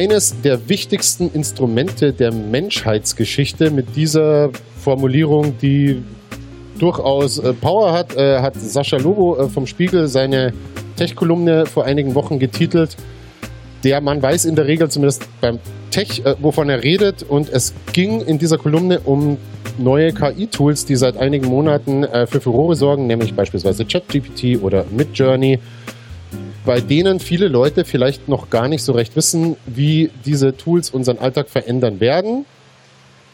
eines der wichtigsten Instrumente der Menschheitsgeschichte. Mit dieser Formulierung, die durchaus äh, Power hat, äh, hat Sascha Lobo äh, vom Spiegel seine Tech-Kolumne vor einigen Wochen getitelt. Der Mann weiß in der Regel zumindest beim Tech, wovon er redet. Und es ging in dieser Kolumne um neue KI-Tools, die seit einigen Monaten für Furore sorgen, nämlich beispielsweise ChatGPT oder Midjourney, bei denen viele Leute vielleicht noch gar nicht so recht wissen, wie diese Tools unseren Alltag verändern werden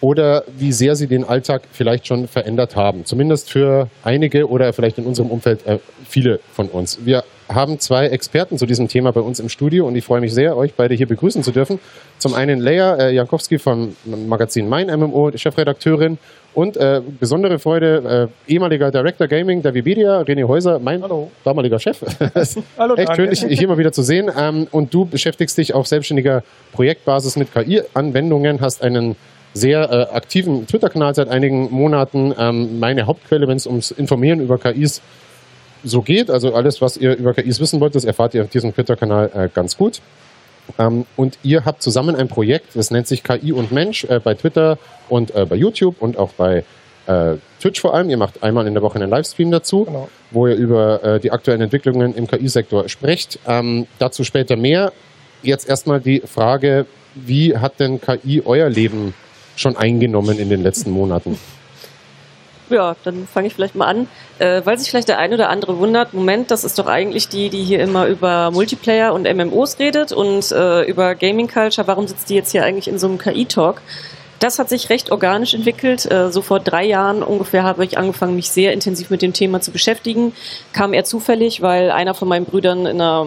oder wie sehr sie den Alltag vielleicht schon verändert haben. Zumindest für einige oder vielleicht in unserem Umfeld äh, viele von uns. Wir haben zwei Experten zu diesem Thema bei uns im Studio und ich freue mich sehr, euch beide hier begrüßen zu dürfen. Zum einen Leia äh, Jankowski vom Magazin Mein MMO, Chefredakteurin und äh, besondere Freude, äh, ehemaliger Director Gaming der Wikipedia, René Häuser, mein Hallo. damaliger Chef. Hallo, Echt schön, dich hier mal wieder zu sehen. Ähm, und du beschäftigst dich auf selbstständiger Projektbasis mit KI-Anwendungen, hast einen sehr äh, aktiven Twitter-Kanal seit einigen Monaten. Ähm, meine Hauptquelle, wenn es ums Informieren über KIs so geht, also alles, was ihr über KIs wissen wollt, das erfahrt ihr auf diesem Twitter-Kanal äh, ganz gut. Ähm, und ihr habt zusammen ein Projekt, das nennt sich KI und Mensch äh, bei Twitter und äh, bei YouTube und auch bei äh, Twitch vor allem. Ihr macht einmal in der Woche einen Livestream dazu, genau. wo ihr über äh, die aktuellen Entwicklungen im KI-Sektor sprecht. Ähm, dazu später mehr. Jetzt erstmal die Frage, wie hat denn KI euer Leben schon eingenommen in den letzten Monaten? Ja, dann fange ich vielleicht mal an. Äh, weil sich vielleicht der eine oder andere wundert, Moment, das ist doch eigentlich die, die hier immer über Multiplayer und MMOs redet und äh, über Gaming Culture. Warum sitzt die jetzt hier eigentlich in so einem KI-Talk? Das hat sich recht organisch entwickelt. Äh, so vor drei Jahren ungefähr habe ich angefangen, mich sehr intensiv mit dem Thema zu beschäftigen. Kam eher zufällig, weil einer von meinen Brüdern in einer,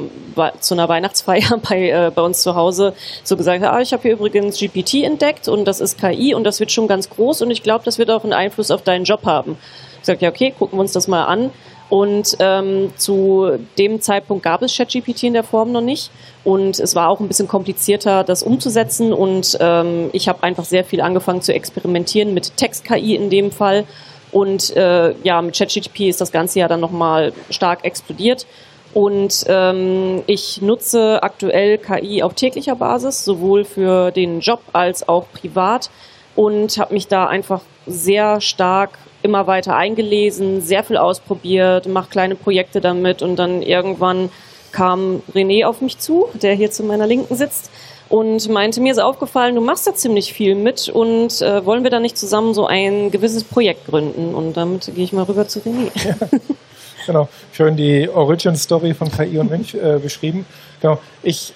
zu einer Weihnachtsfeier bei, äh, bei uns zu Hause so gesagt hat, ah, ich habe hier übrigens GPT entdeckt und das ist KI und das wird schon ganz groß und ich glaube, das wird auch einen Einfluss auf deinen Job haben. Ich sagte, ja, okay, gucken wir uns das mal an. Und ähm, zu dem Zeitpunkt gab es ChatGPT in der Form noch nicht. Und es war auch ein bisschen komplizierter, das umzusetzen. Und ähm, ich habe einfach sehr viel angefangen zu experimentieren mit Text-KI in dem Fall. Und äh, ja, mit ChatGPT ist das Ganze ja dann nochmal stark explodiert. Und ähm, ich nutze aktuell KI auf täglicher Basis, sowohl für den Job als auch privat. Und habe mich da einfach sehr stark immer weiter eingelesen, sehr viel ausprobiert, mache kleine Projekte damit und dann irgendwann kam René auf mich zu, der hier zu meiner Linken sitzt und meinte, mir ist aufgefallen, du machst da ziemlich viel mit und äh, wollen wir da nicht zusammen so ein gewisses Projekt gründen? Und damit gehe ich mal rüber zu René. Ja, genau, schön die Origin Story von KI und Mensch äh, beschrieben. Genau, ich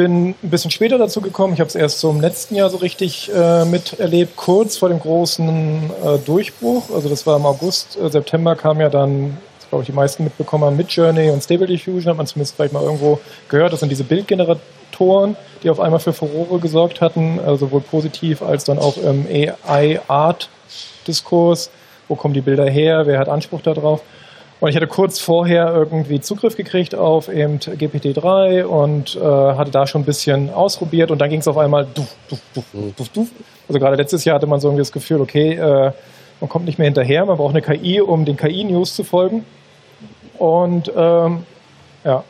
bin ein bisschen später dazu gekommen. Ich habe es erst so im letzten Jahr so richtig äh, miterlebt, kurz vor dem großen äh, Durchbruch. Also das war im August, äh, September kam ja dann, glaube ich, die meisten mitbekommen haben, Midjourney und Stable Diffusion, hat man zumindest vielleicht mal irgendwo gehört. Das sind diese Bildgeneratoren, die auf einmal für Furore gesorgt hatten, also sowohl positiv als dann auch im AI-Art-Diskurs. Wo kommen die Bilder her? Wer hat Anspruch darauf? Und ich hatte kurz vorher irgendwie Zugriff gekriegt auf eben GPT-3 und äh, hatte da schon ein bisschen ausprobiert und dann ging es auf einmal duf, duf, duf, duf, duf. Also gerade letztes Jahr hatte man so irgendwie das Gefühl, okay, äh, man kommt nicht mehr hinterher, man braucht eine KI, um den KI-News zu folgen. Und ähm, ja.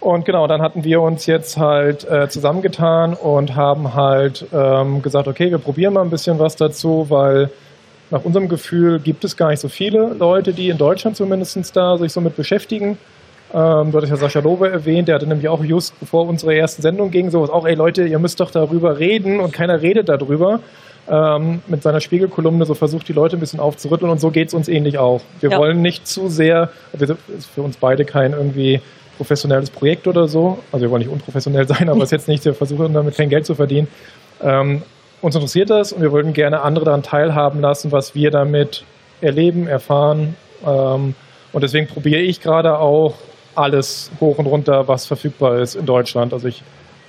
Und genau, dann hatten wir uns jetzt halt äh, zusammengetan und haben halt ähm, gesagt, okay, wir probieren mal ein bisschen was dazu, weil nach unserem Gefühl gibt es gar nicht so viele Leute, die in Deutschland zumindest da sich so mit beschäftigen. Ähm, du hattest ja Sascha Lobe erwähnt, der hatte nämlich auch just bevor unsere ersten Sendung ging sowas auch, ey Leute, ihr müsst doch darüber reden und keiner redet darüber. Ähm, mit seiner Spiegelkolumne so versucht, die Leute ein bisschen aufzurütteln und so geht es uns ähnlich auch. Wir ja. wollen nicht zu sehr, das ist für uns beide kein irgendwie professionelles Projekt oder so, also wir wollen nicht unprofessionell sein, aber es ist jetzt nicht, wir versuchen damit kein Geld zu verdienen. Ähm, uns interessiert das und wir würden gerne andere daran teilhaben lassen, was wir damit erleben, erfahren. Ähm, und deswegen probiere ich gerade auch alles hoch und runter, was verfügbar ist in Deutschland. Also ich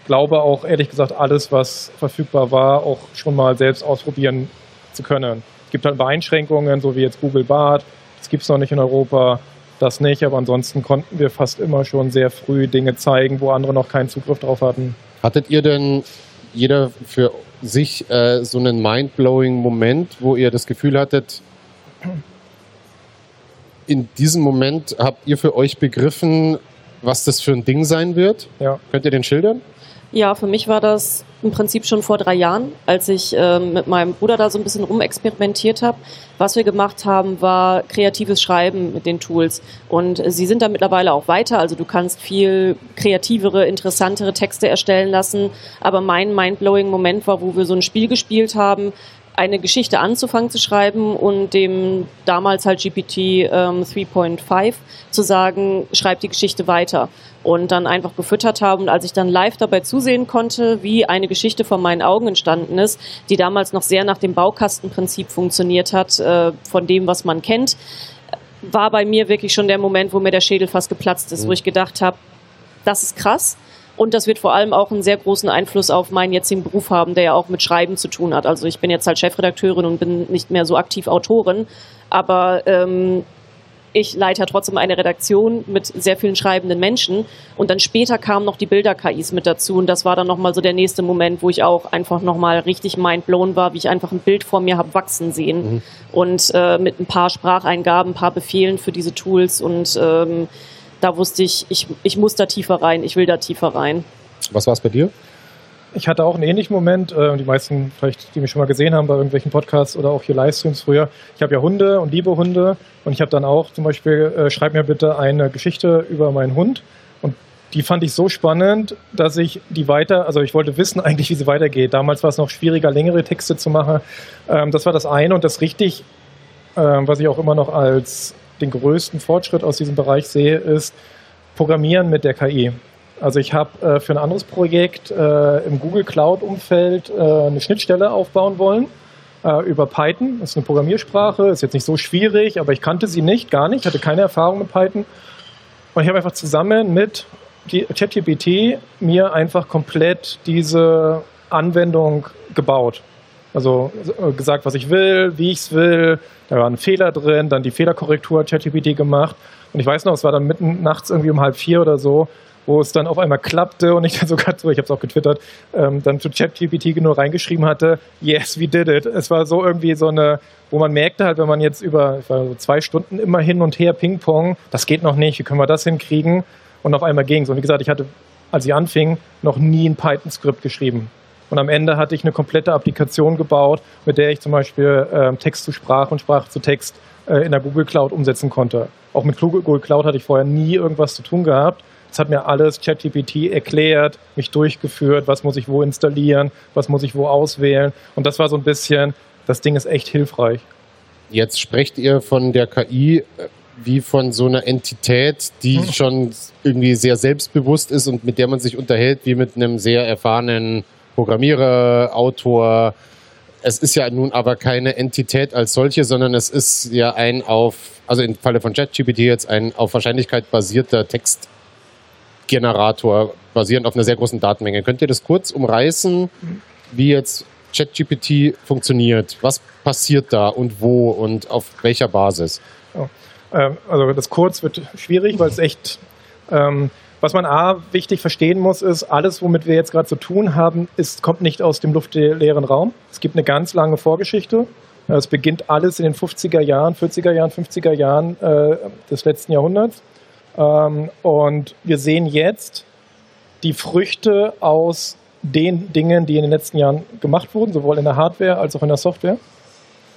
glaube auch ehrlich gesagt alles, was verfügbar war, auch schon mal selbst ausprobieren zu können. Es gibt halt Beeinschränkungen, so wie jetzt Google Bart. Das gibt es noch nicht in Europa, das nicht. Aber ansonsten konnten wir fast immer schon sehr früh Dinge zeigen, wo andere noch keinen Zugriff drauf hatten. Hattet ihr denn jeder für sich äh, so einen mind-blowing Moment, wo ihr das Gefühl hattet, in diesem Moment habt ihr für euch begriffen, was das für ein Ding sein wird? Ja. Könnt ihr den schildern? Ja, für mich war das im Prinzip schon vor drei Jahren, als ich äh, mit meinem Bruder da so ein bisschen rumexperimentiert habe. Was wir gemacht haben, war kreatives Schreiben mit den Tools. Und sie sind da mittlerweile auch weiter. Also du kannst viel kreativere, interessantere Texte erstellen lassen. Aber mein mindblowing Moment war, wo wir so ein Spiel gespielt haben, eine Geschichte anzufangen zu schreiben und dem damals halt GPT ähm, 3.5 zu sagen, schreib die Geschichte weiter und dann einfach gefüttert haben. Und als ich dann live dabei zusehen konnte, wie eine Geschichte vor meinen Augen entstanden ist, die damals noch sehr nach dem Baukastenprinzip funktioniert hat, äh, von dem, was man kennt, war bei mir wirklich schon der Moment, wo mir der Schädel fast geplatzt ist, mhm. wo ich gedacht habe, das ist krass. Und das wird vor allem auch einen sehr großen Einfluss auf meinen jetzigen Beruf haben, der ja auch mit Schreiben zu tun hat. Also ich bin jetzt halt Chefredakteurin und bin nicht mehr so aktiv Autorin, aber ähm, ich leite ja trotzdem eine Redaktion mit sehr vielen schreibenden Menschen. Und dann später kamen noch die Bilder-KIs mit dazu. Und das war dann nochmal so der nächste Moment, wo ich auch einfach nochmal richtig mindblown war, wie ich einfach ein Bild vor mir habe wachsen sehen. Mhm. Und äh, mit ein paar Spracheingaben, ein paar Befehlen für diese Tools und ähm, da wusste ich, ich, ich muss da tiefer rein, ich will da tiefer rein. Was war es bei dir? Ich hatte auch einen ähnlichen Moment. Äh, die meisten, vielleicht, die mich schon mal gesehen haben bei irgendwelchen Podcasts oder auch hier Livestreams früher. Ich habe ja Hunde und liebe Hunde. Und ich habe dann auch zum Beispiel, äh, schreib mir bitte eine Geschichte über meinen Hund. Und die fand ich so spannend, dass ich die weiter, also ich wollte wissen eigentlich, wie sie weitergeht. Damals war es noch schwieriger, längere Texte zu machen. Ähm, das war das eine. Und das richtig, äh, was ich auch immer noch als den größten Fortschritt aus diesem Bereich sehe, ist Programmieren mit der KI. Also ich habe äh, für ein anderes Projekt äh, im Google Cloud-Umfeld äh, eine Schnittstelle aufbauen wollen äh, über Python. Das ist eine Programmiersprache, ist jetzt nicht so schwierig, aber ich kannte sie nicht, gar nicht, hatte keine Erfahrung mit Python. Und ich habe einfach zusammen mit ChatGPT mir einfach komplett diese Anwendung gebaut. Also äh, gesagt, was ich will, wie ich es will. Da war ein Fehler drin, dann die Fehlerkorrektur ChatGPT gemacht. Und ich weiß noch, es war dann mitten nachts irgendwie um halb vier oder so, wo es dann auf einmal klappte und ich dann sogar, so, ich habe es auch getwittert, ähm, dann zu ChatGPT nur reingeschrieben hatte, yes, we did it. Es war so irgendwie so eine, wo man merkte halt, wenn man jetzt über so zwei Stunden immer hin und her Ping-Pong, das geht noch nicht, wie können wir das hinkriegen? Und auf einmal ging es. Und wie gesagt, ich hatte, als ich anfing, noch nie ein Python-Skript geschrieben. Und am Ende hatte ich eine komplette Applikation gebaut, mit der ich zum Beispiel äh, Text zu Sprache und Sprache zu Text äh, in der Google Cloud umsetzen konnte. Auch mit Google Cloud hatte ich vorher nie irgendwas zu tun gehabt. Es hat mir alles ChatGPT erklärt, mich durchgeführt, was muss ich wo installieren, was muss ich wo auswählen. Und das war so ein bisschen, das Ding ist echt hilfreich. Jetzt sprecht ihr von der KI äh, wie von so einer Entität, die hm. schon irgendwie sehr selbstbewusst ist und mit der man sich unterhält, wie mit einem sehr erfahrenen Programmierer, Autor. Es ist ja nun aber keine Entität als solche, sondern es ist ja ein auf, also im Falle von ChatGPT jetzt ein auf Wahrscheinlichkeit basierter Textgenerator, basierend auf einer sehr großen Datenmenge. Könnt ihr das kurz umreißen, wie jetzt ChatGPT funktioniert? Was passiert da und wo und auf welcher Basis? Oh. Also das kurz wird schwierig, weil es echt ähm, was man A wichtig verstehen muss, ist, alles, womit wir jetzt gerade zu tun haben, ist, kommt nicht aus dem luftleeren Raum. Es gibt eine ganz lange Vorgeschichte. Es beginnt alles in den 50er Jahren, 40er Jahren, 50er Jahren äh, des letzten Jahrhunderts. Ähm, und wir sehen jetzt die Früchte aus den Dingen, die in den letzten Jahren gemacht wurden, sowohl in der Hardware als auch in der Software.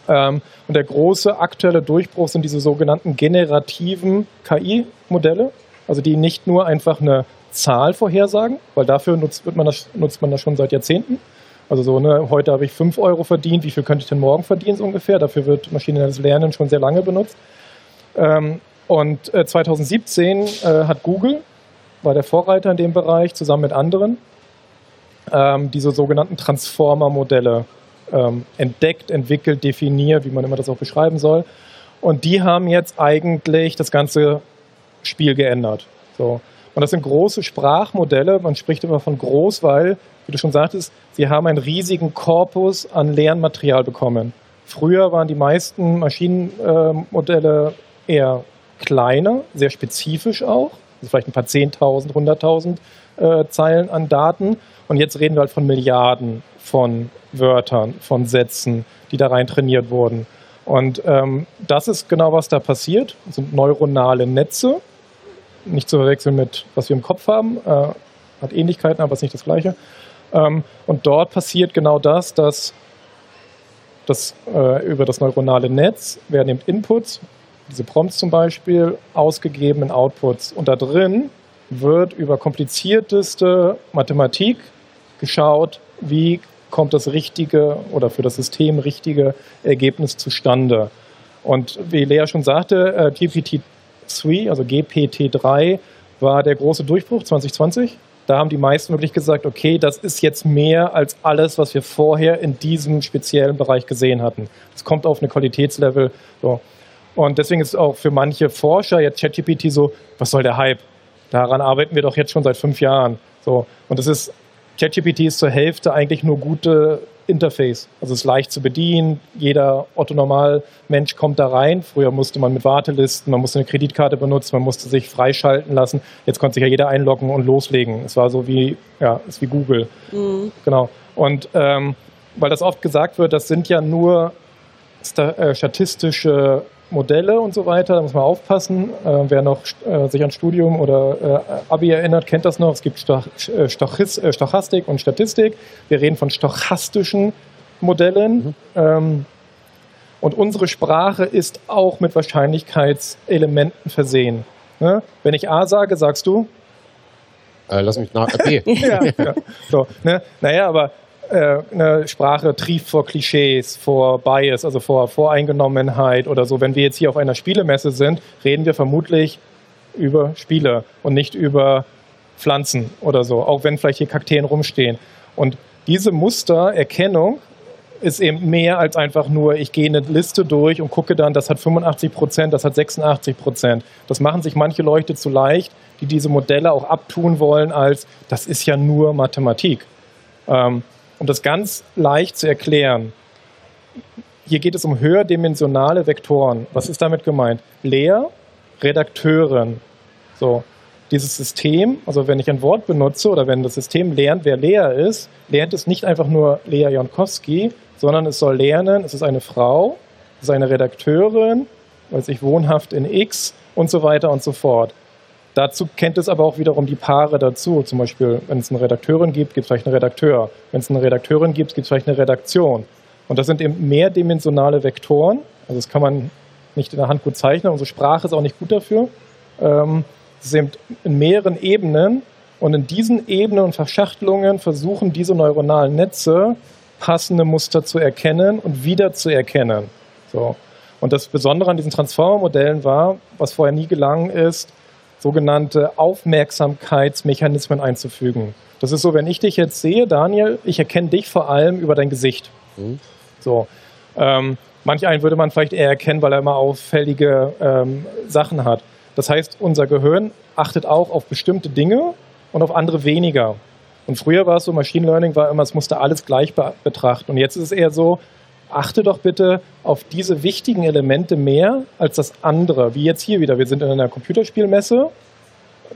Ähm, und der große aktuelle Durchbruch sind diese sogenannten generativen KI-Modelle also die nicht nur einfach eine Zahl vorhersagen, weil dafür nutzt, man das, nutzt man das schon seit Jahrzehnten. Also so, ne, heute habe ich 5 Euro verdient, wie viel könnte ich denn morgen verdienen so ungefähr? Dafür wird maschinelles Lernen schon sehr lange benutzt. Ähm, und äh, 2017 äh, hat Google, war der Vorreiter in dem Bereich, zusammen mit anderen, ähm, diese sogenannten Transformer-Modelle ähm, entdeckt, entwickelt, definiert, wie man immer das auch beschreiben soll. Und die haben jetzt eigentlich das Ganze Spiel geändert. So. Und das sind große Sprachmodelle. Man spricht immer von groß, weil, wie du schon sagtest, sie haben einen riesigen Korpus an Lernmaterial bekommen. Früher waren die meisten Maschinenmodelle äh, eher kleiner, sehr spezifisch auch. Also vielleicht ein paar 10.000, 100.000 äh, Zeilen an Daten. Und jetzt reden wir halt von Milliarden von Wörtern, von Sätzen, die da rein trainiert wurden. Und ähm, das ist genau, was da passiert. Das sind neuronale Netze, nicht zu verwechseln mit, was wir im Kopf haben. Äh, hat Ähnlichkeiten, aber ist nicht das Gleiche. Ähm, und dort passiert genau das, dass das, äh, über das neuronale Netz werden eben Inputs, diese Prompts zum Beispiel, ausgegeben in Outputs. Und da drin wird über komplizierteste Mathematik geschaut, wie kommt das richtige oder für das System richtige Ergebnis zustande. Und wie Lea schon sagte, äh, GPT-3, also GPT-3, war der große Durchbruch 2020. Da haben die meisten wirklich gesagt, okay, das ist jetzt mehr als alles, was wir vorher in diesem speziellen Bereich gesehen hatten. Es kommt auf eine Qualitätslevel. So. Und deswegen ist auch für manche Forscher jetzt ChatGPT so, was soll der Hype? Daran arbeiten wir doch jetzt schon seit fünf Jahren. So. Und das ist, ChatGPT ist zur Hälfte eigentlich nur gute Interface. Also es ist leicht zu bedienen. Jeder Otto-Normal-Mensch kommt da rein. Früher musste man mit Wartelisten, man musste eine Kreditkarte benutzen, man musste sich freischalten lassen. Jetzt konnte sich ja jeder einloggen und loslegen. Es war so wie, ja, ist wie Google. Mhm. Genau. Und ähm, weil das oft gesagt wird, das sind ja nur äh, statistische Modelle und so weiter, da muss man aufpassen. Äh, wer noch äh, sich an Studium oder äh, Abi erinnert, kennt das noch. Es gibt Stoch äh, Stochis äh, Stochastik und Statistik. Wir reden von stochastischen Modellen. Mhm. Ähm, und unsere Sprache ist auch mit Wahrscheinlichkeitselementen versehen. Ne? Wenn ich A sage, sagst du? Äh, lass mich nach. B. ja, ja. So, ne? Naja, aber eine Sprache trieft vor Klischees, vor Bias, also vor Voreingenommenheit oder so. Wenn wir jetzt hier auf einer Spielemesse sind, reden wir vermutlich über Spiele und nicht über Pflanzen oder so, auch wenn vielleicht hier Kakteen rumstehen. Und diese Mustererkennung ist eben mehr als einfach nur, ich gehe eine Liste durch und gucke dann, das hat 85 Prozent, das hat 86 Prozent. Das machen sich manche Leute zu leicht, die diese Modelle auch abtun wollen als, das ist ja nur Mathematik. Ähm, um das ganz leicht zu erklären, hier geht es um höherdimensionale Vektoren. Was ist damit gemeint? Lehr, Redakteurin. So, dieses System, also wenn ich ein Wort benutze oder wenn das System lernt, wer Lea ist, lernt es nicht einfach nur Lea Jonkowski, sondern es soll lernen, es ist eine Frau, es ist eine Redakteurin, weiß ich, wohnhaft in X und so weiter und so fort. Dazu kennt es aber auch wiederum die Paare dazu. Zum Beispiel, wenn es eine Redakteurin gibt, gibt es vielleicht einen Redakteur. Wenn es eine Redakteurin gibt, gibt es vielleicht eine Redaktion. Und das sind eben mehrdimensionale Vektoren. Also das kann man nicht in der Hand gut zeichnen. Unsere Sprache ist auch nicht gut dafür. Ähm, es sind in mehreren Ebenen. Und in diesen Ebenen und Verschachtelungen versuchen diese neuronalen Netze passende Muster zu erkennen und wieder zu erkennen. So. Und das Besondere an diesen Transformer-Modellen war, was vorher nie gelangen ist, sogenannte Aufmerksamkeitsmechanismen einzufügen. Das ist so, wenn ich dich jetzt sehe, Daniel, ich erkenne dich vor allem über dein Gesicht. Mhm. So. Ähm, manch einen würde man vielleicht eher erkennen, weil er immer auffällige ähm, Sachen hat. Das heißt, unser Gehirn achtet auch auf bestimmte Dinge und auf andere weniger. Und früher war es so, Machine Learning war immer, es musste alles gleich be betrachten. Und jetzt ist es eher so, achte doch bitte auf diese wichtigen Elemente mehr als das andere. Wie jetzt hier wieder. Wir sind in einer Computerspielmesse.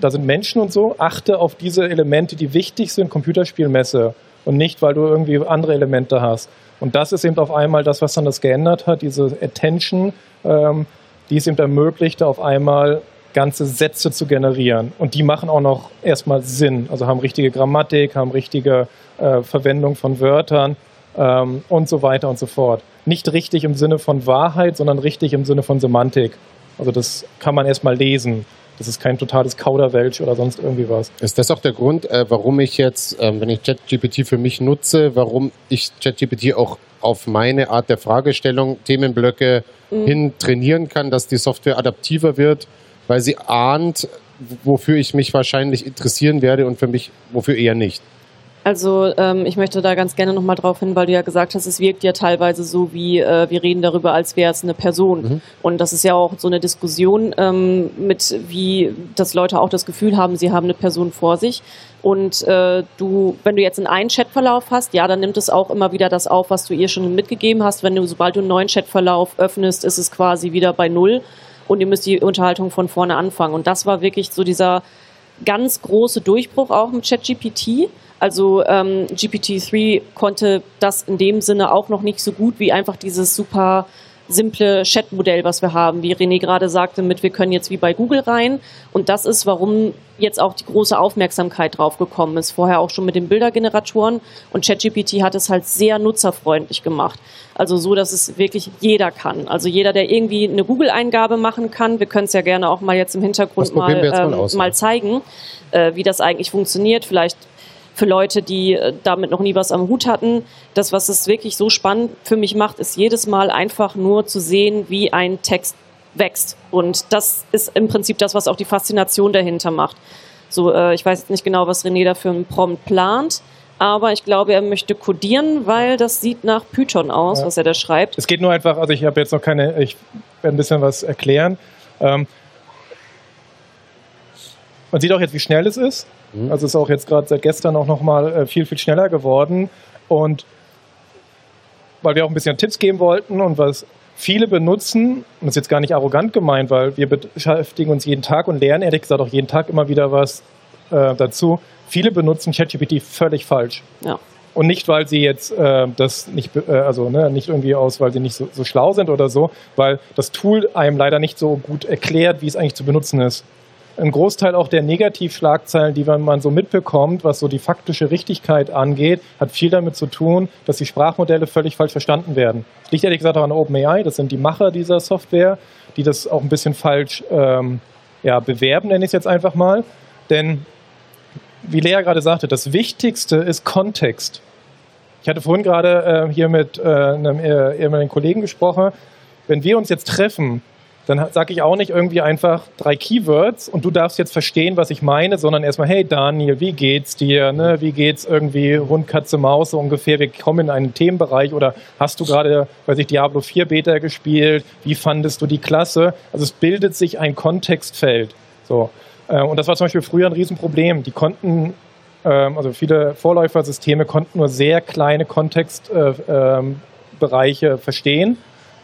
Da sind Menschen und so. Achte auf diese Elemente, die wichtig sind, Computerspielmesse. Und nicht, weil du irgendwie andere Elemente hast. Und das ist eben auf einmal das, was dann das geändert hat, diese Attention, ähm, die es eben ermöglichte, auf einmal ganze Sätze zu generieren. Und die machen auch noch erstmal Sinn. Also haben richtige Grammatik, haben richtige äh, Verwendung von Wörtern ähm, und so weiter und so fort. Nicht richtig im Sinne von Wahrheit, sondern richtig im Sinne von Semantik. Also das kann man erstmal lesen. Das ist kein totales Kauderwelsch oder sonst irgendwie was. Ist das auch der Grund, äh, warum ich jetzt, äh, wenn ich ChatGPT für mich nutze, warum ich ChatGPT auch auf meine Art der Fragestellung, Themenblöcke mhm. hin trainieren kann, dass die Software adaptiver wird, weil sie ahnt, wofür ich mich wahrscheinlich interessieren werde und für mich, wofür eher nicht. Also ähm, ich möchte da ganz gerne nochmal drauf hin, weil du ja gesagt hast, es wirkt ja teilweise so, wie äh, wir reden darüber, als wäre es eine Person. Mhm. Und das ist ja auch so eine Diskussion ähm, mit, wie dass Leute auch das Gefühl haben, sie haben eine Person vor sich. Und äh, du, wenn du jetzt einen Chatverlauf hast, ja, dann nimmt es auch immer wieder das auf, was du ihr schon mitgegeben hast. Wenn du, sobald du einen neuen Chatverlauf öffnest, ist es quasi wieder bei Null und ihr müsst die Unterhaltung von vorne anfangen. Und das war wirklich so dieser ganz große Durchbruch auch mit ChatGPT also ähm, GPT-3 konnte das in dem Sinne auch noch nicht so gut wie einfach dieses super simple Chat-Modell, was wir haben, wie René gerade sagte, mit wir können jetzt wie bei Google rein. Und das ist, warum jetzt auch die große Aufmerksamkeit drauf gekommen ist. Vorher auch schon mit den Bildergeneratoren. Und ChatGPT hat es halt sehr nutzerfreundlich gemacht. Also so, dass es wirklich jeder kann. Also jeder, der irgendwie eine Google-Eingabe machen kann. Wir können es ja gerne auch mal jetzt im Hintergrund mal, ähm, mal, mal, zeigen, äh, wie das eigentlich funktioniert. Vielleicht für Leute, die äh, damit noch nie was am Hut hatten. Das, was es wirklich so spannend für mich macht, ist jedes Mal einfach nur zu sehen, wie ein Text wächst. Und das ist im Prinzip das, was auch die Faszination dahinter macht. So, äh, ich weiß jetzt nicht genau, was René da für einen Prompt plant, aber ich glaube, er möchte codieren, weil das sieht nach Python aus, ja. was er da schreibt. Es geht nur einfach, also ich habe jetzt noch keine, ich werde ein bisschen was erklären. Ähm, man sieht auch jetzt, wie schnell es ist. Mhm. Also ist auch jetzt gerade seit gestern auch nochmal äh, viel, viel schneller geworden. Und weil wir auch ein bisschen Tipps geben wollten und was viele benutzen, und das ist jetzt gar nicht arrogant gemeint, weil wir beschäftigen uns jeden Tag und lernen ehrlich gesagt auch jeden Tag immer wieder was äh, dazu. Viele benutzen ChatGPT völlig falsch. Ja. Und nicht, weil sie jetzt äh, das nicht, äh, also ne, nicht irgendwie aus, weil sie nicht so, so, schlau sind oder so, weil das Tool einem leider nicht so gut erklärt, wie es eigentlich zu benutzen ist ein Großteil auch der Negativschlagzeilen, die man so mitbekommt, was so die faktische Richtigkeit angeht, hat viel damit zu tun, dass die Sprachmodelle völlig falsch verstanden werden. Das liegt ehrlich gesagt auch an OpenAI, das sind die Macher dieser Software, die das auch ein bisschen falsch ähm, ja, bewerben, nenne ich es jetzt einfach mal. Denn, wie Lea gerade sagte, das Wichtigste ist Kontext. Ich hatte vorhin gerade äh, hier mit äh, einem äh, ehemaligen Kollegen gesprochen. Wenn wir uns jetzt treffen dann sage ich auch nicht irgendwie einfach drei Keywords und du darfst jetzt verstehen, was ich meine, sondern erstmal, hey Daniel, wie geht's dir? Ne? Wie geht's irgendwie Hund, Katze, Maus so ungefähr? Wir kommen in einen Themenbereich oder hast du gerade, weiß ich, Diablo 4 Beta gespielt? Wie fandest du die Klasse? Also es bildet sich ein Kontextfeld. So. Äh, und das war zum Beispiel früher ein Riesenproblem. Die konnten ähm, also viele Vorläufersysteme konnten nur sehr kleine Kontextbereiche äh, ähm, verstehen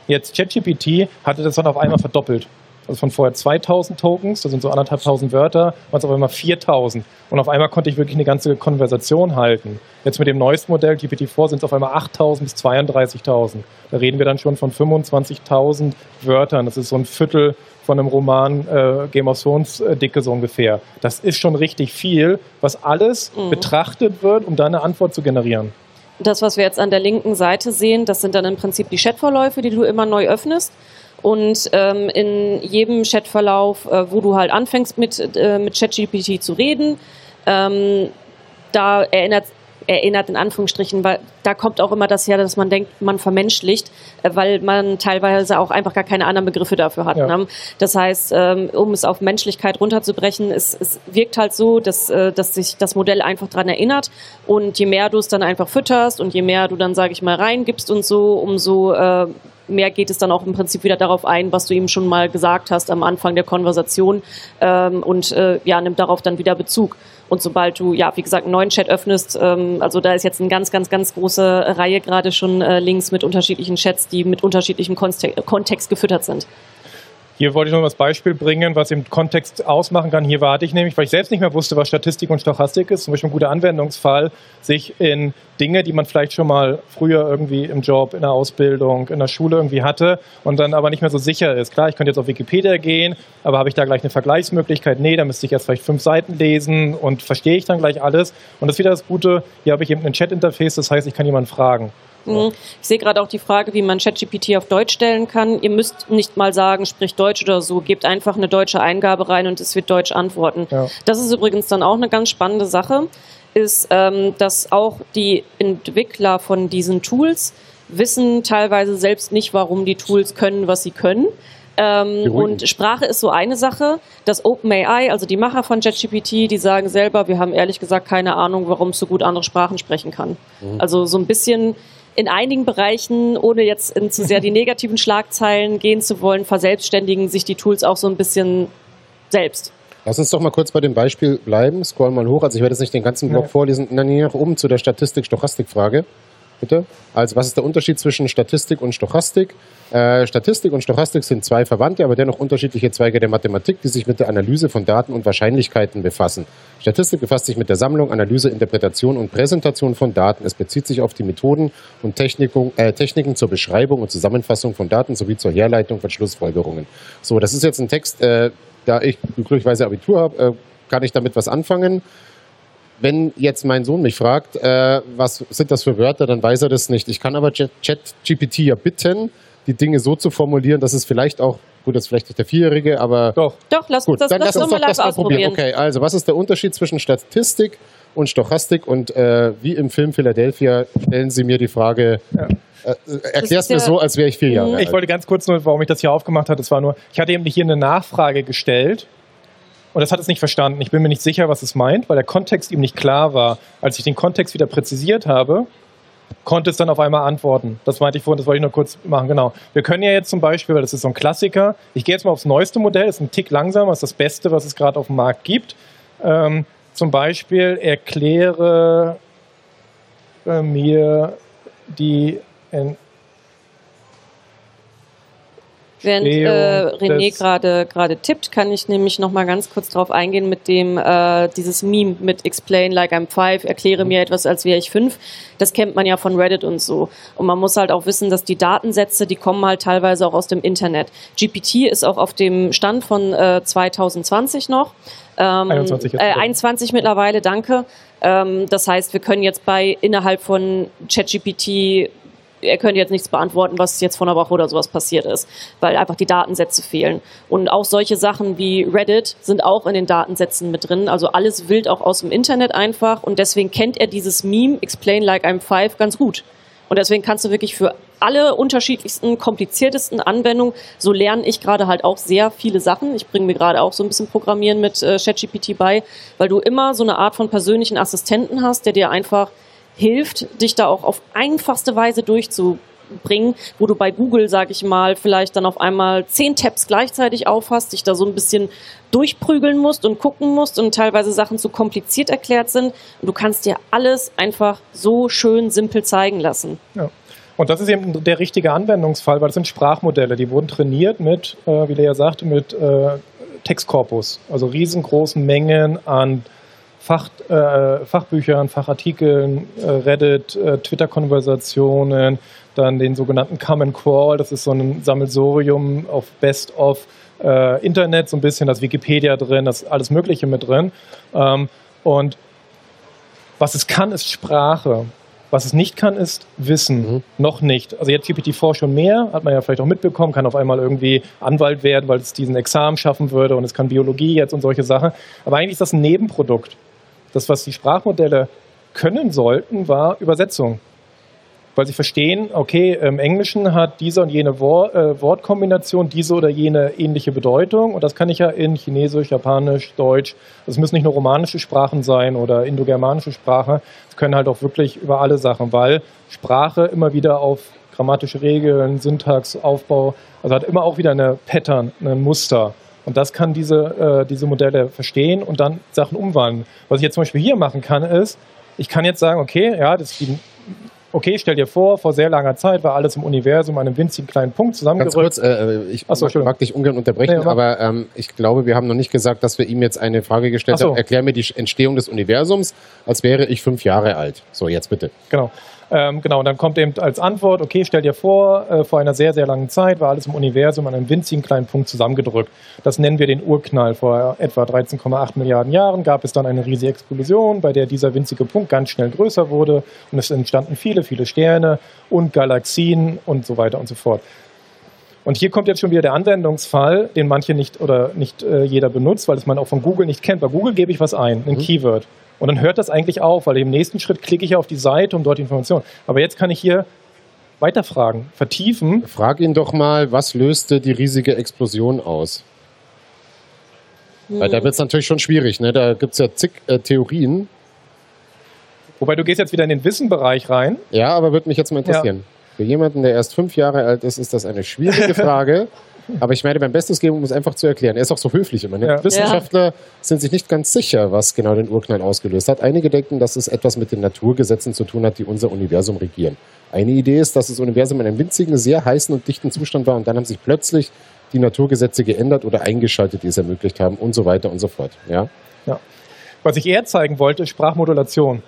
Jetzt ChatGPT hatte das dann auf einmal verdoppelt. Also von vorher 2000 Tokens, das sind so anderthalbtausend Wörter, waren es auf einmal 4000. Und auf einmal konnte ich wirklich eine ganze Konversation halten. Jetzt mit dem neuesten Modell, GPT-4, sind es auf einmal 8000 bis 32.000. Da reden wir dann schon von 25.000 Wörtern. Das ist so ein Viertel von einem Roman äh, Game of Thrones äh, Dicke so ungefähr. Das ist schon richtig viel, was alles mhm. betrachtet wird, um da eine Antwort zu generieren. Das, was wir jetzt an der linken Seite sehen, das sind dann im Prinzip die Chatverläufe, die du immer neu öffnest. Und ähm, in jedem Chatverlauf, äh, wo du halt anfängst mit, äh, mit ChatGPT zu reden, ähm, da erinnert erinnert, in Anführungsstrichen, weil da kommt auch immer das her, dass man denkt, man vermenschlicht, äh, weil man teilweise auch einfach gar keine anderen Begriffe dafür hat. Ja. Ne? Das heißt, ähm, um es auf Menschlichkeit runterzubrechen, es, es wirkt halt so, dass, äh, dass sich das Modell einfach dran erinnert und je mehr du es dann einfach fütterst und je mehr du dann, sage ich mal, reingibst und so, umso äh, mehr geht es dann auch im Prinzip wieder darauf ein, was du ihm schon mal gesagt hast am Anfang der Konversation ähm, und äh, ja, nimmt darauf dann wieder Bezug. Und sobald du, ja, wie gesagt, einen neuen Chat öffnest, ähm, also da ist jetzt eine ganz, ganz, ganz große Reihe gerade schon äh, links mit unterschiedlichen Chats, die mit unterschiedlichem Kontext, Kontext gefüttert sind. Hier wollte ich noch das Beispiel bringen, was im Kontext ausmachen kann. Hier warte ich nämlich, weil ich selbst nicht mehr wusste, was Statistik und Stochastik ist. Zum Beispiel ein guter Anwendungsfall, sich in Dinge, die man vielleicht schon mal früher irgendwie im Job, in der Ausbildung, in der Schule irgendwie hatte und dann aber nicht mehr so sicher ist. Klar, ich könnte jetzt auf Wikipedia gehen, aber habe ich da gleich eine Vergleichsmöglichkeit? Nee, da müsste ich erst vielleicht fünf Seiten lesen und verstehe ich dann gleich alles. Und das ist wieder das Gute, hier habe ich eben ein Chat-Interface, das heißt, ich kann jemanden fragen. Mhm. Ich sehe gerade auch die Frage, wie man ChatGPT auf Deutsch stellen kann. Ihr müsst nicht mal sagen, sprich Deutsch oder so. Gebt einfach eine deutsche Eingabe rein und es wird Deutsch antworten. Ja. Das ist übrigens dann auch eine ganz spannende Sache, ist, ähm, dass auch die Entwickler von diesen Tools wissen teilweise selbst nicht, warum die Tools können, was sie können. Ähm, und Sprache ist so eine Sache. Das OpenAI, also die Macher von ChatGPT, die sagen selber, wir haben ehrlich gesagt keine Ahnung, warum es so gut andere Sprachen sprechen kann. Mhm. Also so ein bisschen in einigen Bereichen, ohne jetzt in zu sehr die negativen Schlagzeilen gehen zu wollen, verselbstständigen sich die Tools auch so ein bisschen selbst. Lass uns doch mal kurz bei dem Beispiel bleiben. Scroll mal hoch. Also ich werde jetzt nicht den ganzen Block ja. vorlesen. Dann hier nach oben zu der Statistik-Stochastik-Frage. Bitte? Also, was ist der Unterschied zwischen Statistik und Stochastik? Äh, Statistik und Stochastik sind zwei Verwandte, aber dennoch unterschiedliche Zweige der Mathematik, die sich mit der Analyse von Daten und Wahrscheinlichkeiten befassen. Statistik befasst sich mit der Sammlung, Analyse, Interpretation und Präsentation von Daten. Es bezieht sich auf die Methoden und Techniken, äh, Techniken zur Beschreibung und Zusammenfassung von Daten sowie zur Herleitung von Schlussfolgerungen. So, das ist jetzt ein Text, äh, da ich glücklicherweise Abitur habe, äh, kann ich damit was anfangen wenn jetzt mein Sohn mich fragt, äh, was sind das für Wörter, dann weiß er das nicht. Ich kann aber ChatGPT ja bitten, die Dinge so zu formulieren, dass es vielleicht auch, gut, das ist vielleicht nicht der Vierjährige, aber. Doch, doch lass, gut, das, dann lass, lass uns doch das mal ausprobieren. probieren. Okay, also was ist der Unterschied zwischen Statistik und Stochastik? Und äh, wie im Film Philadelphia stellen Sie mir die Frage. Ja. Äh, erklär's mir ja- so, als wäre ich vier Jahre alt. Ich wollte ganz kurz nur, warum ich das hier aufgemacht habe, das war nur, ich hatte eben hier eine Nachfrage gestellt und das hat es nicht verstanden. Ich bin mir nicht sicher, was es meint, weil der Kontext ihm nicht klar war. Als ich den Kontext wieder präzisiert habe, konnte es dann auf einmal antworten. Das meinte ich vorhin, das wollte ich nur kurz machen, genau. Wir können ja jetzt zum Beispiel, weil das ist so ein Klassiker, ich gehe jetzt mal aufs neueste Modell, ist ein Tick langsamer, ist das Beste, was es gerade auf dem Markt gibt. Ähm, zum Beispiel erkläre äh, mir die Während äh, René das- gerade gerade tippt, kann ich nämlich noch mal ganz kurz drauf eingehen mit dem äh, dieses Meme mit Explain like I'm five, erkläre mir etwas, als wäre ich fünf. Das kennt man ja von Reddit und so. Und man muss halt auch wissen, dass die Datensätze, die kommen halt teilweise auch aus dem Internet. GPT ist auch auf dem Stand von äh, 2020 noch. Ähm, 21 jetzt, äh, oder? 21 mittlerweile, danke. Ähm, das heißt, wir können jetzt bei innerhalb von ChatGPT er könnte jetzt nichts beantworten, was jetzt vor einer Woche oder sowas passiert ist, weil einfach die Datensätze fehlen. Und auch solche Sachen wie Reddit sind auch in den Datensätzen mit drin. Also alles wild auch aus dem Internet einfach. Und deswegen kennt er dieses Meme Explain Like I'm Five ganz gut. Und deswegen kannst du wirklich für alle unterschiedlichsten, kompliziertesten Anwendungen, so lerne ich gerade halt auch sehr viele Sachen. Ich bringe mir gerade auch so ein bisschen Programmieren mit äh, ChatGPT bei, weil du immer so eine Art von persönlichen Assistenten hast, der dir einfach hilft, dich da auch auf einfachste Weise durchzubringen, wo du bei Google, sag ich mal, vielleicht dann auf einmal zehn Tabs gleichzeitig aufhast, dich da so ein bisschen durchprügeln musst und gucken musst und teilweise Sachen zu kompliziert erklärt sind. Und du kannst dir alles einfach so schön simpel zeigen lassen. Ja. Und das ist eben der richtige Anwendungsfall, weil das sind Sprachmodelle, die wurden trainiert mit, äh, wie der ja sagte, mit äh, Textkorpus, also riesengroßen Mengen an Fach, äh, Fachbüchern, Fachartikeln, äh, Reddit, äh, Twitter-Konversationen, dann den sogenannten Common Crawl, das ist so ein Sammelsurium auf Best of äh, Internet, so ein bisschen das Wikipedia drin, das ist alles Mögliche mit drin. Ähm, und was es kann, ist Sprache. Was es nicht kann, ist Wissen. Mhm. Noch nicht. Also jetzt GPT-4 schon mehr, hat man ja vielleicht auch mitbekommen, kann auf einmal irgendwie Anwalt werden, weil es diesen Examen schaffen würde und es kann Biologie jetzt und solche Sachen. Aber eigentlich ist das ein Nebenprodukt. Das, was die Sprachmodelle können sollten, war Übersetzung. Weil sie verstehen, okay, im Englischen hat diese und jene Wor äh, Wortkombination diese oder jene ähnliche Bedeutung. Und das kann ich ja in Chinesisch, Japanisch, Deutsch. Es müssen nicht nur romanische Sprachen sein oder indogermanische Sprachen. Es können halt auch wirklich über alle Sachen, weil Sprache immer wieder auf grammatische Regeln, Syntax, Aufbau, also hat immer auch wieder eine Pattern, ein Muster. Und das kann diese, äh, diese Modelle verstehen und dann Sachen umwandeln. Was ich jetzt zum Beispiel hier machen kann, ist, ich kann jetzt sagen, okay, ja, das die okay, stell dir vor, vor sehr langer Zeit war alles im Universum an einem winzigen kleinen Punkt Ganz zusammengerückt. kurz, äh, ich Ach so, mag, dich ungern unterbrechen, Nee, aber ähm, ich glaube, wir haben noch nicht gesagt, dass wir ihm jetzt eine Frage gestellt Ach so. haben. Erklär mir die Entstehung des Universums, als wäre ich fünf Jahre alt. So, jetzt bitte. Genau. Ähm, genau, und dann kommt eben als Antwort, okay, stell dir vor, äh, vor einer sehr, sehr langen Zeit war alles im Universum an einem winzigen kleinen Punkt zusammengedrückt. Das nennen wir den Urknall. Vor etwa 13,8 Milliarden Jahren gab es dann eine riesige Explosion, bei der dieser winzige Punkt ganz schnell größer wurde und es entstanden viele, viele Sterne und Galaxien und so weiter und so fort. Und hier kommt jetzt schon wieder der Anwendungsfall, den manche nicht oder nicht äh, jeder benutzt, weil es man auch von Google nicht kennt. Bei Google gebe ich was ein, ein Mhm. Keyword. Und dann hört das eigentlich auf, weil im nächsten Schritt klicke ich auf die Seite, um dort die Information. Aber jetzt kann ich hier weiterfragen, vertiefen. Frag ihn doch mal, was löste die riesige Explosion aus? Weil da wird es natürlich schon schwierig. Ne? Da gibt es ja zig äh, Theorien. Wobei du gehst jetzt wieder in den Wissenbereich rein. Ja, aber würde mich jetzt mal interessieren. Für jemanden, der erst fünf Jahre alt ist, ist das eine schwierige Frage. Aber ich meine, beim Bestes geben, um es einfach zu erklären. Er ist auch so höflich immer. Ne? Ja. Wissenschaftler sind sich nicht ganz sicher, was genau den Urknall ausgelöst hat. Einige denken, dass es etwas mit den Naturgesetzen zu tun hat, die unser Universum regieren. Eine Idee ist, dass das Universum in einem winzigen, sehr heißen und dichten Zustand war und dann haben sich plötzlich die Naturgesetze geändert oder eingeschaltet, die es ermöglicht haben und so weiter und so fort. Ja? Was ich eher zeigen wollte, ist Sprachmodulation.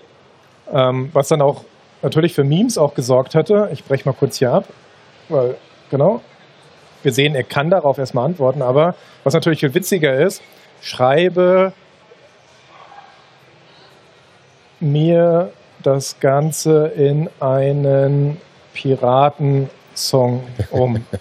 Ähm, was dann auch natürlich für Memes auch gesorgt hatte. Ich breche mal kurz hier ab, weil, genau, wir sehen, er kann darauf erstmal antworten, aber was natürlich viel witziger ist, schreibe mir das Ganze in einen Piratensong um.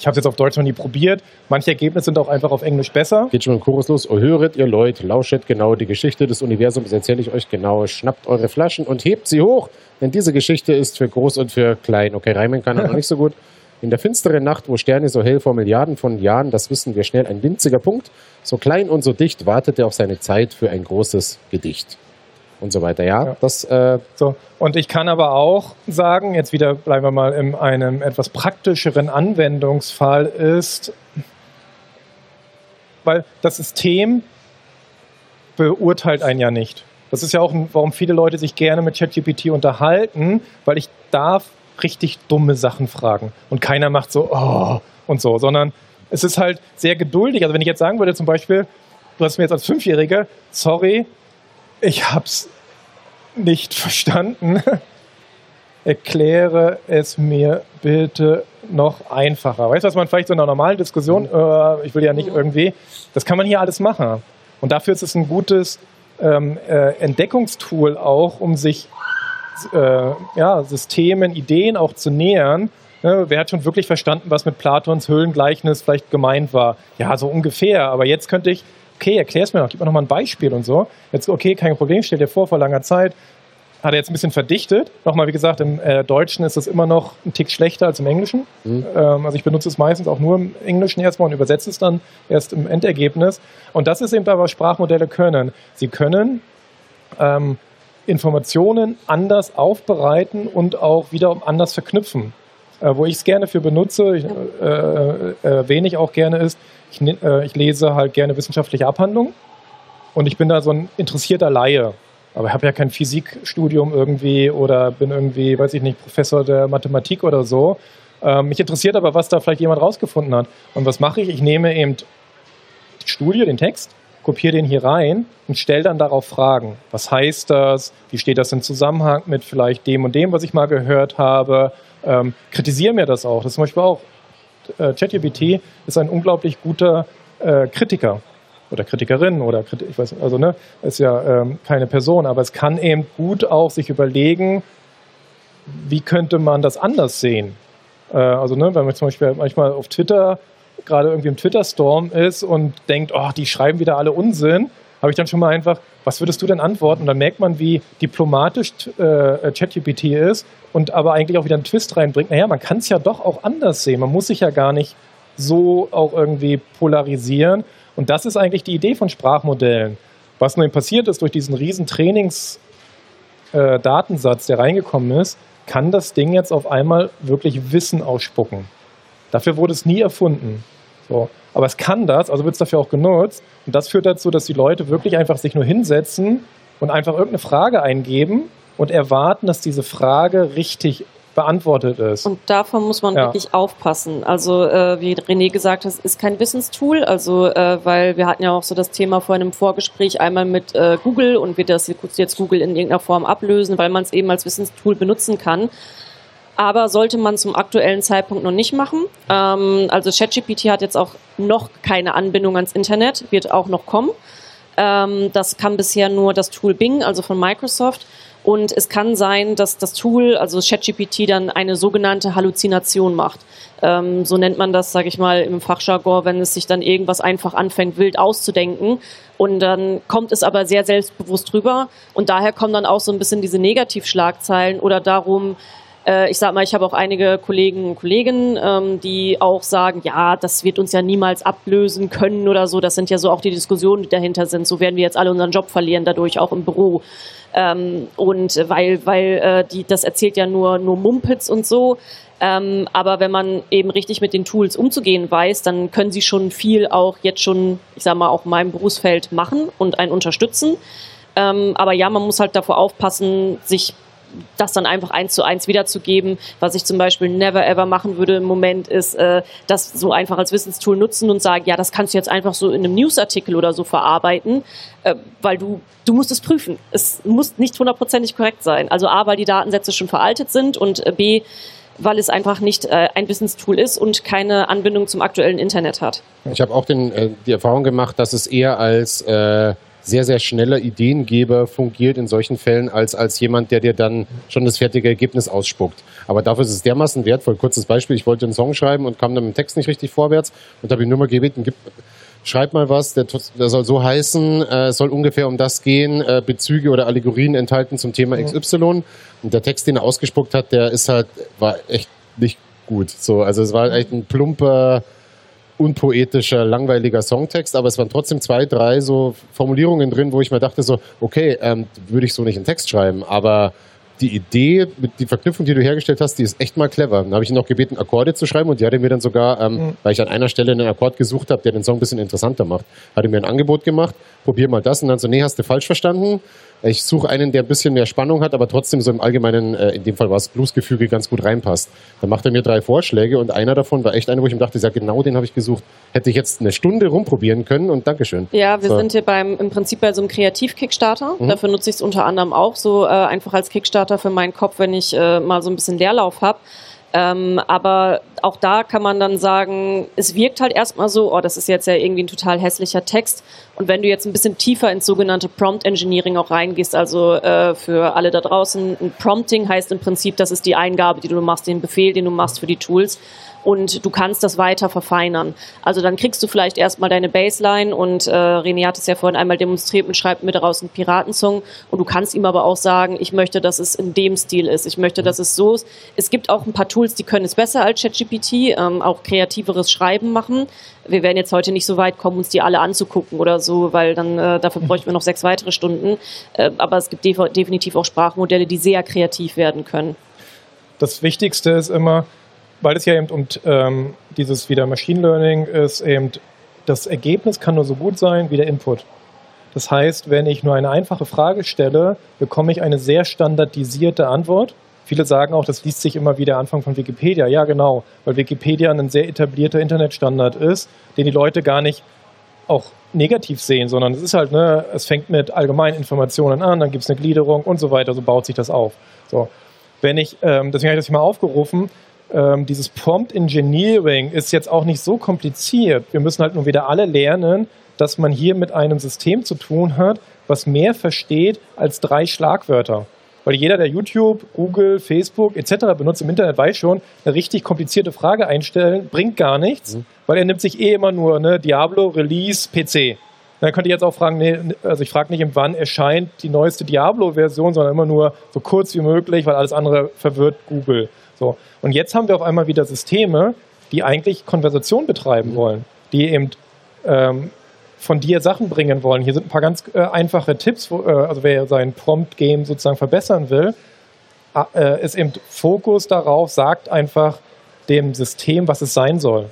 Ich habe es jetzt auf Deutsch noch nie probiert. Manche Ergebnisse sind auch einfach auf Englisch besser. Geht schon im Chorus los. Oh, höret ihr Leute, lauschet genau die Geschichte des Universums, erzähle ich euch genau. Schnappt eure Flaschen und hebt sie hoch, denn diese Geschichte ist für groß und für klein. Okay, reimen kann er noch nicht so gut. In der finsteren Nacht, wo Sterne so hell vor Milliarden von Jahren, das wissen wir schnell, ein winziger Punkt, so klein und so dicht, wartete auf seine Zeit für ein großes Gedicht. Und so weiter. Ja, Ja. das äh, So, und ich kann aber auch sagen, jetzt wieder bleiben wir mal in einem etwas praktischeren Anwendungsfall ist, weil das System beurteilt einen ja nicht. Das ist ja auch, warum viele Leute sich gerne mit ChatGPT unterhalten, weil ich darf richtig dumme Sachen fragen. Und keiner macht so, oh, und so, sondern es ist halt sehr geduldig. Also wenn ich jetzt sagen würde, zum Beispiel, du hast mir jetzt als Fünfjähriger, sorry, ich hab's nicht verstanden. Erkläre es mir bitte noch einfacher. Weißt du, was man vielleicht so in einer normalen Diskussion, äh, ich will ja nicht irgendwie, das kann man hier alles machen. Und dafür ist es ein gutes ähm, äh, Entdeckungstool auch, um sich äh, ja, Systemen, Ideen auch zu nähern. Ne, wer hat schon wirklich verstanden, was mit Platons Höhlengleichnis vielleicht gemeint war? Ja, so ungefähr. Aber jetzt könnte ich, okay, erklär's mir noch, gib mir noch mal ein Beispiel und so. Jetzt, okay, kein Problem, stell dir vor, vor langer Zeit hat er jetzt ein bisschen verdichtet. Nochmal, wie gesagt, im äh, Deutschen ist es immer noch ein Tick schlechter als im Englischen. Mhm. Ähm, also ich benutze es meistens auch nur im Englischen erstmal und übersetze es dann erst im Endergebnis. Und das ist eben da, was Sprachmodelle können. Sie können ähm, Informationen anders aufbereiten und auch wiederum anders verknüpfen. Äh, wo ich es gerne für benutze, ich, äh, äh, erwähne ich auch gerne ist, ich, ne- äh, ich lese halt gerne wissenschaftliche Abhandlungen und ich bin da so ein interessierter Laie. Aber ich habe ja kein Physikstudium irgendwie oder bin irgendwie, weiß ich nicht, Professor der Mathematik oder so. Ähm, mich interessiert aber, was da vielleicht jemand rausgefunden hat. Und was mache ich? Ich nehme eben die Studie, den Text, kopiere den hier rein und stelle dann darauf Fragen. Was heißt das? Wie steht das im Zusammenhang mit vielleicht dem und dem, was ich mal gehört habe? Ähm, kritisiere mir das auch. Das ist zum Beispiel auch, äh, ChatGPT ist ein unglaublich guter äh, Kritiker oder Kritikerin oder Kriti ich weiß also ne, ist ja ähm, keine Person, aber es kann eben gut auch sich überlegen, wie könnte man das anders sehen. Äh, also ne, wenn man zum Beispiel manchmal auf Twitter gerade irgendwie im Twitter-Storm ist und denkt, oh, die schreiben wieder alle Unsinn, habe ich dann schon mal einfach, was würdest du denn antworten? Und dann merkt man, wie diplomatisch äh, ChatGPT ist und aber eigentlich auch wieder einen Twist reinbringt. Naja, man kann es ja doch auch anders sehen. Man muss sich ja gar nicht so auch irgendwie polarisieren. Und das ist eigentlich die Idee von Sprachmodellen. Was nun passiert ist durch diesen riesen Trainings äh, der reingekommen ist, kann das Ding jetzt auf einmal wirklich Wissen ausspucken. Dafür wurde es nie erfunden. So. Aber es kann das, also wird es dafür auch genutzt. Und das führt dazu, dass die Leute wirklich einfach sich nur hinsetzen und einfach irgendeine Frage eingeben und erwarten, dass diese Frage richtig beantwortet ist. Und davon muss man Ja. wirklich aufpassen. Also äh, wie René gesagt hat, es ist kein Wissenstool, also äh, weil wir hatten ja auch so das Thema vor einem Vorgespräch einmal mit äh, Google und wird das jetzt Google in irgendeiner Form ablösen, weil man es eben als Wissenstool benutzen kann. Aber sollte man zum aktuellen Zeitpunkt noch nicht machen. Ähm, also ChatGPT hat jetzt auch noch keine Anbindung ans Internet, wird auch noch kommen. Ähm, das kann bisher nur das Tool Bing, also von Microsoft. Und es kann sein, dass das Tool, also ChatGPT, dann eine sogenannte Halluzination macht. Ähm, so nennt man das, sage ich mal, im Fachjargon, wenn es sich dann irgendwas einfach anfängt, wild auszudenken. Und dann kommt es aber sehr selbstbewusst rüber. Und daher kommen dann auch so ein bisschen diese Negativschlagzeilen oder darum, Äh, ich sag mal, ich habe auch einige Kollegen und Kolleginnen, ähm, die auch sagen, ja, das wird uns ja niemals ablösen können oder so. Das sind ja so auch die Diskussionen, die dahinter sind. So werden wir jetzt alle unseren Job verlieren, dadurch auch im Büro. Ähm, und weil, weil äh, die, das erzählt ja nur, nur Mumpitz und so. Ähm, aber wenn man eben richtig mit den Tools umzugehen weiß, dann können sie schon viel auch jetzt schon, ich sag mal, auch in meinem Berufsfeld machen und einen unterstützen. Ähm, aber ja, man muss halt davor aufpassen, sich das dann einfach eins zu eins wiederzugeben. Was ich zum Beispiel never ever machen würde im Moment, ist äh, das so einfach als Wissenstool nutzen und sagen, ja, das kannst du jetzt einfach so in einem Newsartikel oder so verarbeiten, äh, weil du, du musst es prüfen. Es muss nicht hundertprozentig korrekt sein. Also A, weil die Datensätze schon veraltet sind und äh, B, weil es einfach nicht äh, ein Wissenstool ist und keine Anbindung zum aktuellen Internet hat. Ich habe auch den, äh, die Erfahrung gemacht, dass es eher als äh, sehr, sehr schneller Ideengeber fungiert in solchen Fällen, als als jemand, der dir dann schon das fertige Ergebnis ausspuckt. Aber dafür ist es dermaßen wertvoll. Kurzes Beispiel, ich wollte einen Song schreiben und kam dann mit dem Text nicht richtig vorwärts und habe ihn nur mal gebeten, gib, schreib mal was, der, der soll so heißen, äh, soll ungefähr um das gehen, äh, Bezüge oder Allegorien enthalten zum Thema XY. Und der Text, den er ausgespuckt hat, der ist halt, war echt nicht gut. So, also es war echt ein plumper, unpoetischer, langweiliger Songtext, aber es waren trotzdem zwei, drei so Formulierungen drin, wo ich mir dachte so, okay, ähm, würde ich so nicht einen Text schreiben, aber die Idee, die Verknüpfung, die du hergestellt hast, die ist echt mal clever. Dann habe ich ihn noch gebeten, Akkorde zu schreiben und die hat er mir dann sogar, ähm, mhm. weil ich an einer Stelle einen Akkord gesucht habe, der den Song ein bisschen interessanter macht, hat er mir ein Angebot gemacht, probier mal das und dann so, nee, hast du falsch verstanden. Ich suche einen, der ein bisschen mehr Spannung hat, aber trotzdem so im allgemeinen, äh, in dem Fall war es Bluesgefüge, ganz gut reinpasst. Dann macht er mir drei Vorschläge und einer davon war echt einer, wo ich mir dachte, ja genau den habe ich gesucht. Hätte ich jetzt eine Stunde rumprobieren können und Dankeschön. Ja, wir so. sind hier beim im Prinzip bei so einem Kreativ-Kickstarter. Mhm. Dafür nutze ich es unter anderem auch so äh, einfach als Kickstarter für meinen Kopf, wenn ich äh, mal so ein bisschen Leerlauf habe. Ähm, aber auch da kann man dann sagen, es wirkt halt erstmal so, oh, das ist jetzt ja irgendwie ein total hässlicher Text. Und wenn du jetzt ein bisschen tiefer ins sogenannte Prompt Engineering auch reingehst, also äh, für alle da draußen, ein Prompting heißt im Prinzip, das ist die Eingabe, die du machst, den Befehl, den du machst für die Tools und du kannst das weiter verfeinern. Also dann kriegst du vielleicht erstmal deine Baseline und äh, René hat es ja vorhin einmal demonstriert und schreibt mir daraus einen Piratensong und du kannst ihm aber auch sagen, ich möchte, dass es in dem Stil ist, ich möchte, dass es so ist. Es gibt auch ein paar Tools, die können es besser als ChatGPT, ähm, auch kreativeres Schreiben machen. Wir werden jetzt heute nicht so weit kommen, uns die alle anzugucken oder so, weil dann äh, dafür bräuchten wir noch sechs weitere Stunden. Äh, aber es gibt def definitiv auch Sprachmodelle, die sehr kreativ werden können. Das Wichtigste ist immer, weil es ja eben um ähm, dieses wieder Machine Learning ist, eben das Ergebnis kann nur so gut sein wie der Input. Das heißt, wenn ich nur eine einfache Frage stelle, bekomme ich eine sehr standardisierte Antwort. Viele sagen auch, das liest sich immer wie der Anfang von Wikipedia. Ja, genau, weil Wikipedia ein sehr etablierter Internetstandard ist, den die Leute gar nicht auch negativ sehen, sondern es ist halt, ne, es fängt mit allgemeinen Informationen an, dann gibt es eine Gliederung und so weiter, so baut sich das auf. So. Wenn ich, ähm, deswegen habe ich das mal aufgerufen, ähm, dieses Prompt Engineering ist jetzt auch nicht so kompliziert. Wir müssen halt nur wieder alle lernen, dass man hier mit einem System zu tun hat, was mehr versteht als drei Schlagwörter. Weil jeder, der YouTube, Google, Facebook etc. benutzt im Internet, weiß schon, eine richtig komplizierte Frage einstellen bringt gar nichts, mhm. weil er nimmt sich eh immer nur ne, Diablo, Release, PC. Dann könnte ich jetzt auch fragen, nee, also ich frage nicht, wann erscheint die neueste Diablo-Version, sondern immer nur so kurz wie möglich, weil alles andere verwirrt Google. So. Und jetzt haben wir auf einmal wieder Systeme, die eigentlich Konversation betreiben wollen, die eben ähm, von dir Sachen bringen wollen. Hier sind ein paar ganz äh, einfache Tipps, wo, äh, also wer sein Prompt-Game sozusagen verbessern will, äh, ist eben Fokus darauf, sagt einfach dem System, was es sein soll.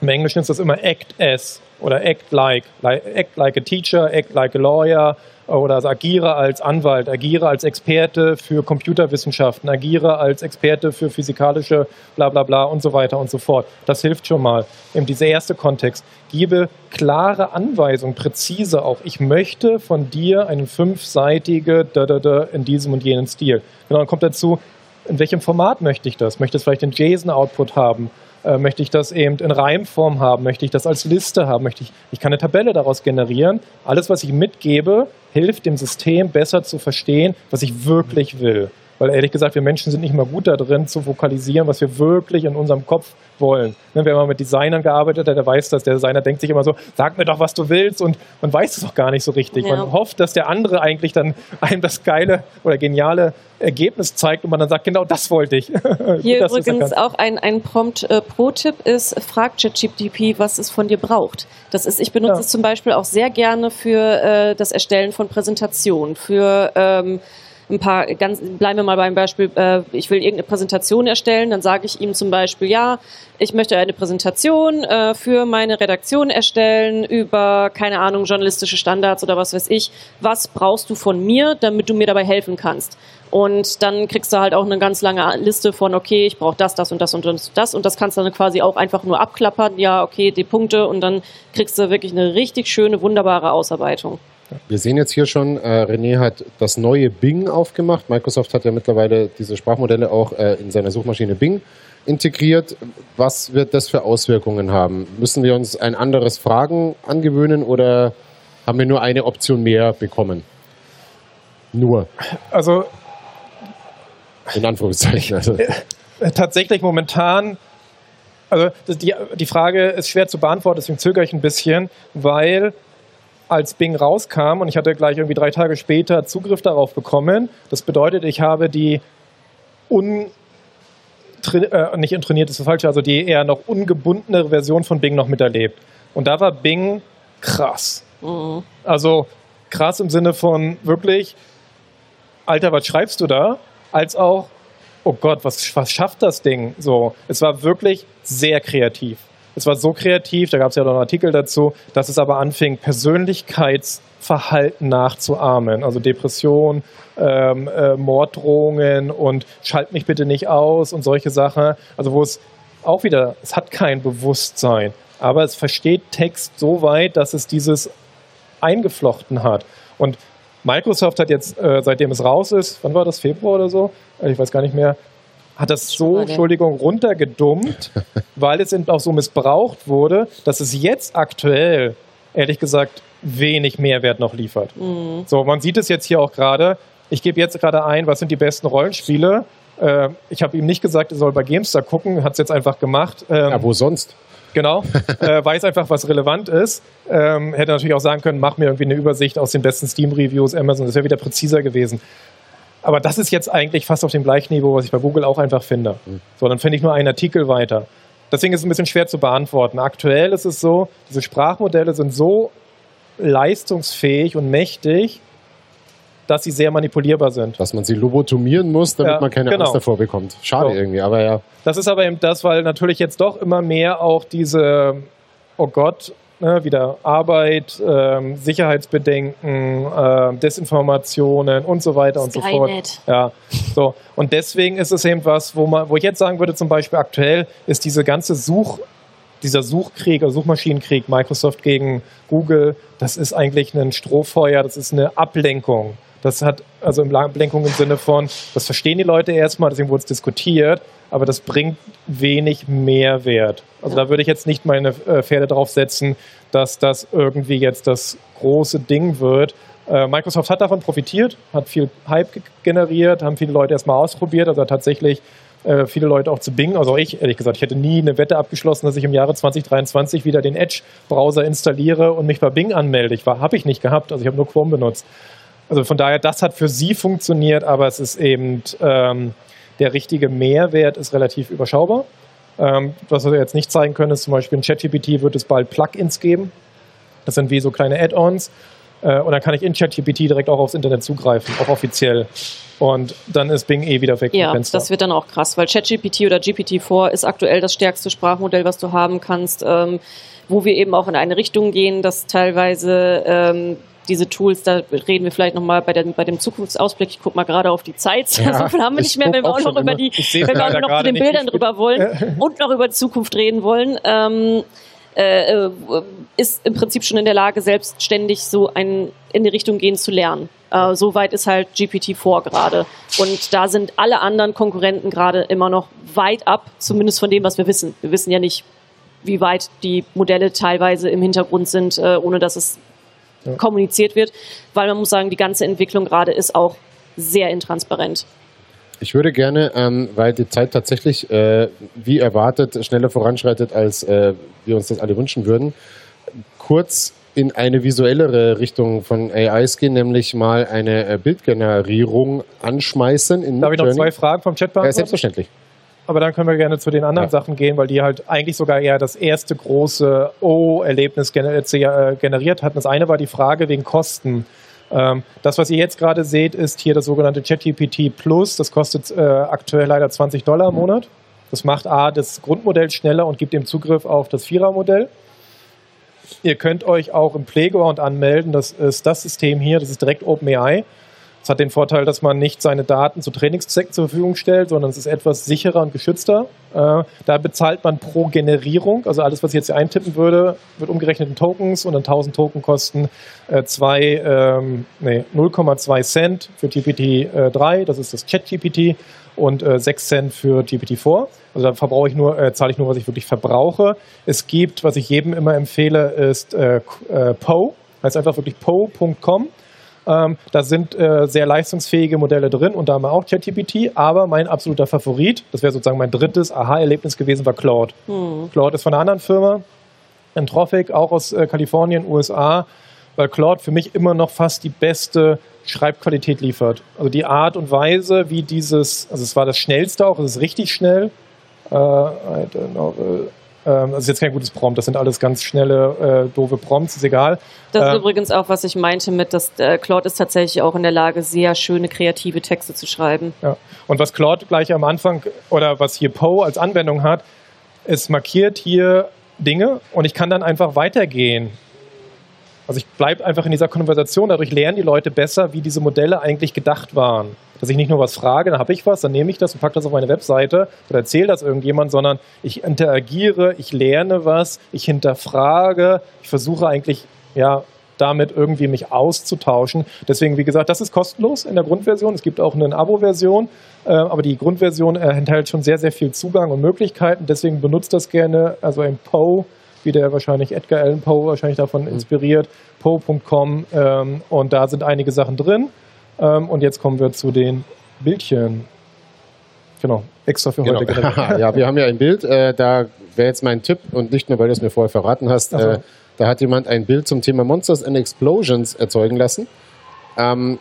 Im Englischen ist das immer act as oder act like, like act like a teacher, act like a lawyer, oder agiere als Anwalt, agiere als Experte für Computerwissenschaften, agiere als Experte für physikalische bla bla bla und so weiter und so fort. Das hilft schon mal. Eben dieser erste Kontext. Gebe klare Anweisungen, präzise auch. Ich möchte von dir eine fünfseitige da, da, da in diesem und jenen Stil. Genau, dann kommt dazu, in welchem Format möchte ich das? Möchte es vielleicht den JSON-Output haben? Äh, möchte ich das eben in Reimform haben? Möchte ich das als Liste haben? Möchte ich, ich kann eine Tabelle daraus generieren. Alles, was ich mitgebe, hilft dem System besser zu verstehen, was ich wirklich will. Weil ehrlich gesagt, wir Menschen sind nicht mal gut da drin, zu vokalisieren, was wir wirklich in unserem Kopf wollen. Ne, wer mal mit Designern gearbeitet hat, der weiß das. Der Designer denkt sich immer so, sag mir doch, was du willst und man weiß es auch gar nicht so richtig. Ja. Man hofft, dass der andere eigentlich dann einem das geile oder geniale Ergebnis zeigt und man dann sagt, genau das wollte ich. Hier übrigens auch ein, ein Prompt-Pro-Tipp äh, ist, frag ChatGPT, was es von dir braucht. Das ist, ich benutze ja. es zum Beispiel auch sehr gerne für äh, das Erstellen von Präsentationen, für ähm, ein paar, ganz, bleiben wir mal beim Beispiel, äh, ich will irgendeine Präsentation erstellen, dann sage ich ihm zum Beispiel, ja, ich möchte eine Präsentation äh, für meine Redaktion erstellen über, keine Ahnung, journalistische Standards oder was weiß ich. Was brauchst du von mir, damit du mir dabei helfen kannst? Und dann kriegst du halt auch eine ganz lange Liste von, okay, ich brauche das, das und das und das. Und das kannst du dann quasi auch einfach nur abklappern. Ja, okay, die Punkte. Und dann kriegst du wirklich eine richtig schöne, wunderbare Ausarbeitung. Wir sehen jetzt hier schon, äh, René hat das neue Bing aufgemacht. Microsoft hat ja mittlerweile diese Sprachmodelle auch äh, in seiner Suchmaschine Bing integriert. Was wird das für Auswirkungen haben? Müssen wir uns ein anderes Fragen angewöhnen oder haben wir nur eine Option mehr bekommen? Nur. Also. In Anführungszeichen. Also. Äh, tatsächlich momentan also die, die Frage ist schwer zu beantworten, deswegen zögere ich ein bisschen, weil als Bing rauskam und ich hatte gleich irgendwie drei Tage später Zugriff darauf bekommen. Das bedeutet, ich habe die un äh, nicht intrainiert ist das falsche, also die eher noch ungebundene Version von Bing noch miterlebt. Und da war Bing krass. Mhm. Also krass im Sinne von wirklich, Alter, was schreibst du da? Als auch, oh Gott, was, was schafft das Ding? So, es war wirklich sehr kreativ. Es war so kreativ, da gab es ja noch einen Artikel dazu, dass es aber anfing, Persönlichkeitsverhalten nachzuahmen. Also Depression, ähm, äh, Morddrohungen und schalt mich bitte nicht aus und solche Sachen. Also wo es auch wieder, es hat kein Bewusstsein, aber es versteht Text so weit, dass es dieses eingeflochten hat. Und Microsoft hat jetzt, äh, seitdem es raus ist, wann war das, Februar oder so? Ich weiß gar nicht mehr, hat das so, Entschuldigung, runtergedummt, weil es eben auch so missbraucht wurde, dass es jetzt aktuell, ehrlich gesagt, wenig Mehrwert noch liefert. Mhm. So, man sieht es jetzt hier auch gerade. Ich gebe jetzt gerade ein, was sind die besten Rollenspiele. Äh, ich habe ihm nicht gesagt, er soll bei GameStar gucken, hat es jetzt einfach gemacht. Ähm, ja, wo sonst? Genau, äh, weiß einfach, was relevant ist. Ähm, hätte natürlich auch sagen können, mach mir irgendwie eine Übersicht aus den besten Steam-Reviews, Amazon, das wäre wieder präziser gewesen. Aber das ist jetzt eigentlich fast auf dem gleichen Niveau, was ich bei Google auch einfach finde. Mhm. So, dann finde ich nur einen Artikel weiter. Deswegen ist es ein bisschen schwer zu beantworten. Aktuell ist es so, diese Sprachmodelle sind so leistungsfähig und mächtig, dass sie sehr manipulierbar sind. Dass man sie lobotomieren muss, damit ja, man keine genau. Angst davor bekommt. Schade so. irgendwie, aber ja. Das ist aber eben das, weil natürlich jetzt doch immer mehr auch diese, oh Gott, ne, wieder Arbeit, ähm, Sicherheitsbedenken, äh, Desinformationen und so weiter und so fort. Ja, so. Und deswegen ist es eben was, wo man, wo ich jetzt sagen würde, zum Beispiel aktuell ist diese ganze Such, dieser Suchkrieg, also Suchmaschinenkrieg, Microsoft gegen Google, das ist eigentlich ein Strohfeuer, das ist eine Ablenkung. Das hat also Ablenkung im Sinne von, das verstehen die Leute erstmal, deswegen wurde es diskutiert, aber das bringt wenig Mehrwert. Also da würde ich jetzt nicht meine äh, Pferde drauf setzen, dass das irgendwie jetzt das große Ding wird. Äh, Microsoft hat davon profitiert, hat viel Hype generiert, haben viele Leute erstmal ausprobiert, also tatsächlich äh, viele Leute auch zu Bing, also ich ehrlich gesagt, ich hätte nie eine Wette abgeschlossen, dass ich im Jahre 2023 wieder den Edge-Browser installiere und mich bei Bing anmelde. Ich habe ich nicht gehabt, also ich habe nur Chrome benutzt. Also von daher, das hat für sie funktioniert, aber es ist eben ähm, der richtige Mehrwert ist relativ überschaubar. Ähm, was wir jetzt nicht zeigen können, ist zum Beispiel in ChatGPT wird es bald Plugins geben. Das sind wie so kleine Add-ons. Äh, und dann kann ich in ChatGPT direkt auch aufs Internet zugreifen, auch offiziell. Und dann ist Bing eh wieder weg. Ja, das wird dann auch krass, weil ChatGPT oder GPT-4 ist aktuell das stärkste Sprachmodell, was du haben kannst, ähm, wo wir eben auch in eine Richtung gehen, dass teilweise ähm, diese Tools, da reden wir vielleicht nochmal bei, bei dem Zukunftsausblick. Ich gucke mal gerade auf die Zeit. Ja, so viel haben wir nicht mehr, wenn wir auch noch über die, wenn wir auch noch zu den Bildern drüber wollen und noch über die Zukunft reden wollen. Ähm, äh, ist im Prinzip schon in der Lage, selbstständig so ein, in die Richtung gehen zu lernen. Äh, so weit ist halt GPT-4 gerade. Und da sind alle anderen Konkurrenten gerade immer noch weit ab, zumindest von dem, was wir wissen. Wir wissen ja nicht, wie weit die Modelle teilweise im Hintergrund sind, äh, ohne dass es ja. kommuniziert wird, weil man muss sagen, die ganze Entwicklung gerade ist auch sehr intransparent. Ich würde gerne, ähm, weil die Zeit tatsächlich äh, wie erwartet schneller voranschreitet, als äh, wir uns das alle wünschen würden, kurz in eine visuellere Richtung von AIs gehen, nämlich mal eine äh, Bildgenerierung anschmeißen. In Darf ich noch zwei Fragen vom Chat Ja, beantworten? selbstverständlich. Aber dann können wir gerne zu den anderen Ja. Sachen gehen, weil die halt eigentlich sogar eher das erste große O-Erlebnis gener äh, generiert hatten. Das eine war die Frage wegen Kosten. Ähm, das, was ihr jetzt gerade seht, ist hier das sogenannte ChatGPT Plus. Das kostet äh, aktuell leider 20 Dollar im Monat. Das macht A, das Grundmodell schneller und gibt dem Zugriff auf das Vierer-Modell. Ihr könnt euch auch im Playground anmelden. Das ist das System hier. Das ist direkt OpenAI. Das hat den Vorteil, dass man nicht seine Daten zu Trainingszwecken zur Verfügung stellt, sondern es ist etwas sicherer und geschützter. Äh, da bezahlt man pro Generierung, also alles, was ich jetzt hier eintippen würde, wird umgerechnet in Tokens und dann 1000 Token kosten äh, zwei, ähm, nee, 0,2 Cent für GPT-3, das ist das Chat-GPT, und äh, 6 Cent für GPT-4. Also da verbrauche ich nur, äh, zahle ich nur, was ich wirklich verbrauche. Es gibt, was ich jedem immer empfehle, ist äh, äh, Poe, heißt einfach wirklich poe.com. Ähm, da sind äh, sehr leistungsfähige Modelle drin und da haben wir auch ChatGPT, aber mein absoluter Favorit, das wäre sozusagen mein drittes Aha-Erlebnis gewesen, war Claude. Hm. Claude ist von einer anderen Firma, Anthropic, auch aus äh, Kalifornien, USA, weil Claude für mich immer noch fast die beste Schreibqualität liefert. Also die Art und Weise, wie dieses, also es war das schnellste auch, es ist richtig schnell. Äh, Äh, ähm, das ist jetzt kein gutes Prompt, das sind alles ganz schnelle, äh, doofe Prompts, ist egal. Das ist Äh, übrigens auch, was ich meinte mit, dass äh, Claude ist tatsächlich auch in der Lage, sehr schöne kreative Texte zu schreiben. Ja. Und was Claude gleich am Anfang oder was hier Poe als Anwendung hat, es markiert hier Dinge und ich kann dann einfach weitergehen. Also ich bleibe einfach in dieser Konversation, dadurch lernen die Leute besser, wie diese Modelle eigentlich gedacht waren. Dass ich nicht nur was frage, dann habe ich was, dann nehme ich das und packe das auf meine Webseite oder erzähle das irgendjemand, sondern ich interagiere, ich lerne was, ich hinterfrage, ich versuche eigentlich, ja, damit irgendwie mich auszutauschen. Deswegen, wie gesagt, das ist kostenlos in der Grundversion. Es gibt auch eine Abo-Version, äh, aber die Grundversion äh, enthält schon sehr, sehr viel Zugang und Möglichkeiten. Deswegen benutzt das gerne, also ein Poe, wie der wahrscheinlich Edgar Allan Poe wahrscheinlich davon inspiriert, poe.com ähm, und da sind einige Sachen drin. Ähm, und jetzt kommen wir zu den Bildchen. Genau, extra für Genau. heute. ja, wir haben ja ein Bild, äh, da wäre jetzt mein Tipp und nicht nur, weil du es mir vorher verraten hast, äh, da hat jemand ein Bild zum Thema Monsters and Explosions erzeugen lassen. Ähm,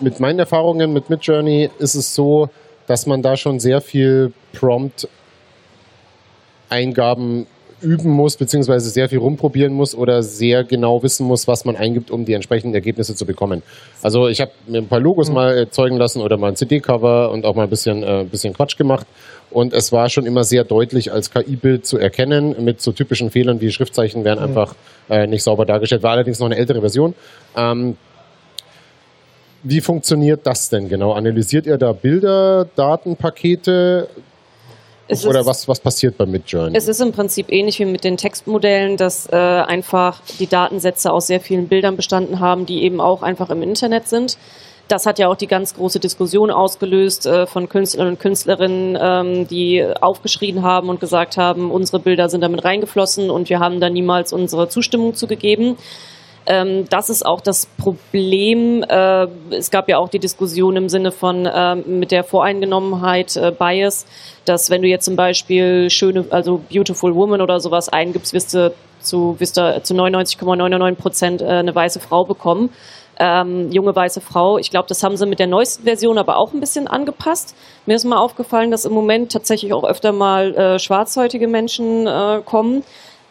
mit meinen Erfahrungen mit Midjourney ist es so, dass man da schon sehr viel Prompt-Eingaben üben muss, beziehungsweise sehr viel rumprobieren muss oder sehr genau wissen muss, was man eingibt, um die entsprechenden Ergebnisse zu bekommen. Also ich habe mir ein paar Logos Mhm. mal erzeugen lassen oder mal ein CD-Cover und auch mal ein bisschen, äh, bisschen Quatsch gemacht. Und es war schon immer sehr deutlich als KI-Bild zu erkennen, mit so typischen Fehlern wie Schriftzeichen werden Mhm. einfach äh, nicht sauber dargestellt. War allerdings noch eine ältere Version. Ähm, wie funktioniert das denn genau? Analysiert ihr da Bilder, Datenpakete Es oder ist- was, was passiert bei Midjourney? Es ist im Prinzip ähnlich wie mit den Textmodellen, dass äh, einfach die Datensätze aus sehr vielen Bildern bestanden haben, die eben auch einfach im Internet sind. Das hat ja auch die ganz große Diskussion ausgelöst äh, von Künstlern und Künstlerinnen, ähm, die aufgeschrien haben und gesagt haben, unsere Bilder sind damit reingeflossen und wir haben da niemals unsere Zustimmung zugegeben. Ähm, das ist auch das Problem. Äh, es gab ja auch die Diskussion im Sinne von ähm, mit der Voreingenommenheit äh, Bias, dass wenn du jetzt zum Beispiel schöne, also Beautiful Woman oder sowas eingibst, wirst du zu, wirst du zu 99,99 Prozent äh, eine weiße Frau bekommen. Ähm, junge weiße Frau. Ich glaube, das haben sie mit der neuesten Version aber auch ein bisschen angepasst. Mir ist mal aufgefallen, dass im Moment tatsächlich auch öfter mal äh, schwarzhäutige Menschen äh, kommen.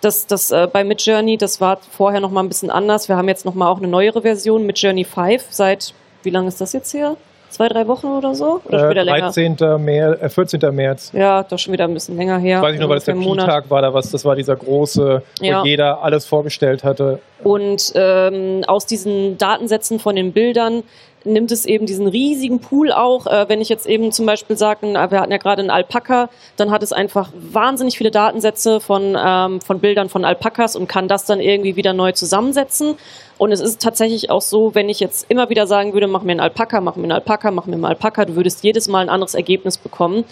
Das, das äh, bei Midjourney, das war vorher noch mal ein bisschen anders. Wir haben jetzt noch mal auch eine neuere Version, Midjourney 5, seit, wie lange ist das jetzt her? Zwei, drei Wochen oder so? Oder schon Äh, wieder länger? 13. März, äh, 14. März. Ja, doch schon wieder ein bisschen länger her. Weiß ich nur, weil es der. Pi-Tag war, da was, das war dieser große, Ja. wo jeder alles vorgestellt hatte. Und ähm, aus diesen Datensätzen von den Bildern nimmt es eben diesen riesigen Pool auch. Äh, wenn ich jetzt eben zum Beispiel sage, wir hatten ja gerade einen Alpaka, dann hat es einfach wahnsinnig viele Datensätze von, ähm, von Bildern von Alpakas und kann das dann irgendwie wieder neu zusammensetzen. Und es ist tatsächlich auch so, wenn ich jetzt immer wieder sagen würde, mach mir einen Alpaka, mach mir einen Alpaka, mach mir einen Alpaka, du würdest jedes Mal ein anderes Ergebnis bekommen.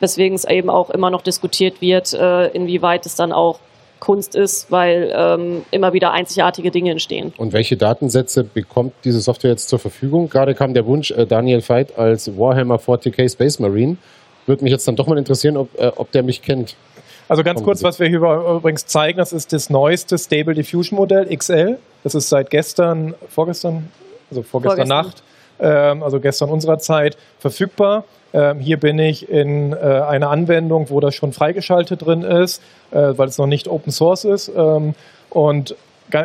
Weswegen es eben auch immer noch diskutiert wird, äh, inwieweit es dann auch Kunst ist, weil ähm, immer wieder einzigartige Dinge entstehen. Und welche Datensätze bekommt diese Software jetzt zur Verfügung? Gerade kam der Wunsch, äh, Daniel Veit als Warhammer 40k Space Marine. Würde mich jetzt dann doch mal interessieren, ob, äh, ob der mich kennt. Also ganz kurz, was wir hier übrigens zeigen, das ist das neueste Stable Diffusion Modell XL. Das ist seit gestern, vorgestern, also vorgestern, vorgestern. Nacht, ähm, also gestern unserer Zeit, verfügbar. Ähm, hier bin ich in äh, einer Anwendung, wo das schon freigeschaltet drin ist, äh, weil es noch nicht Open Source ist. Ähm, und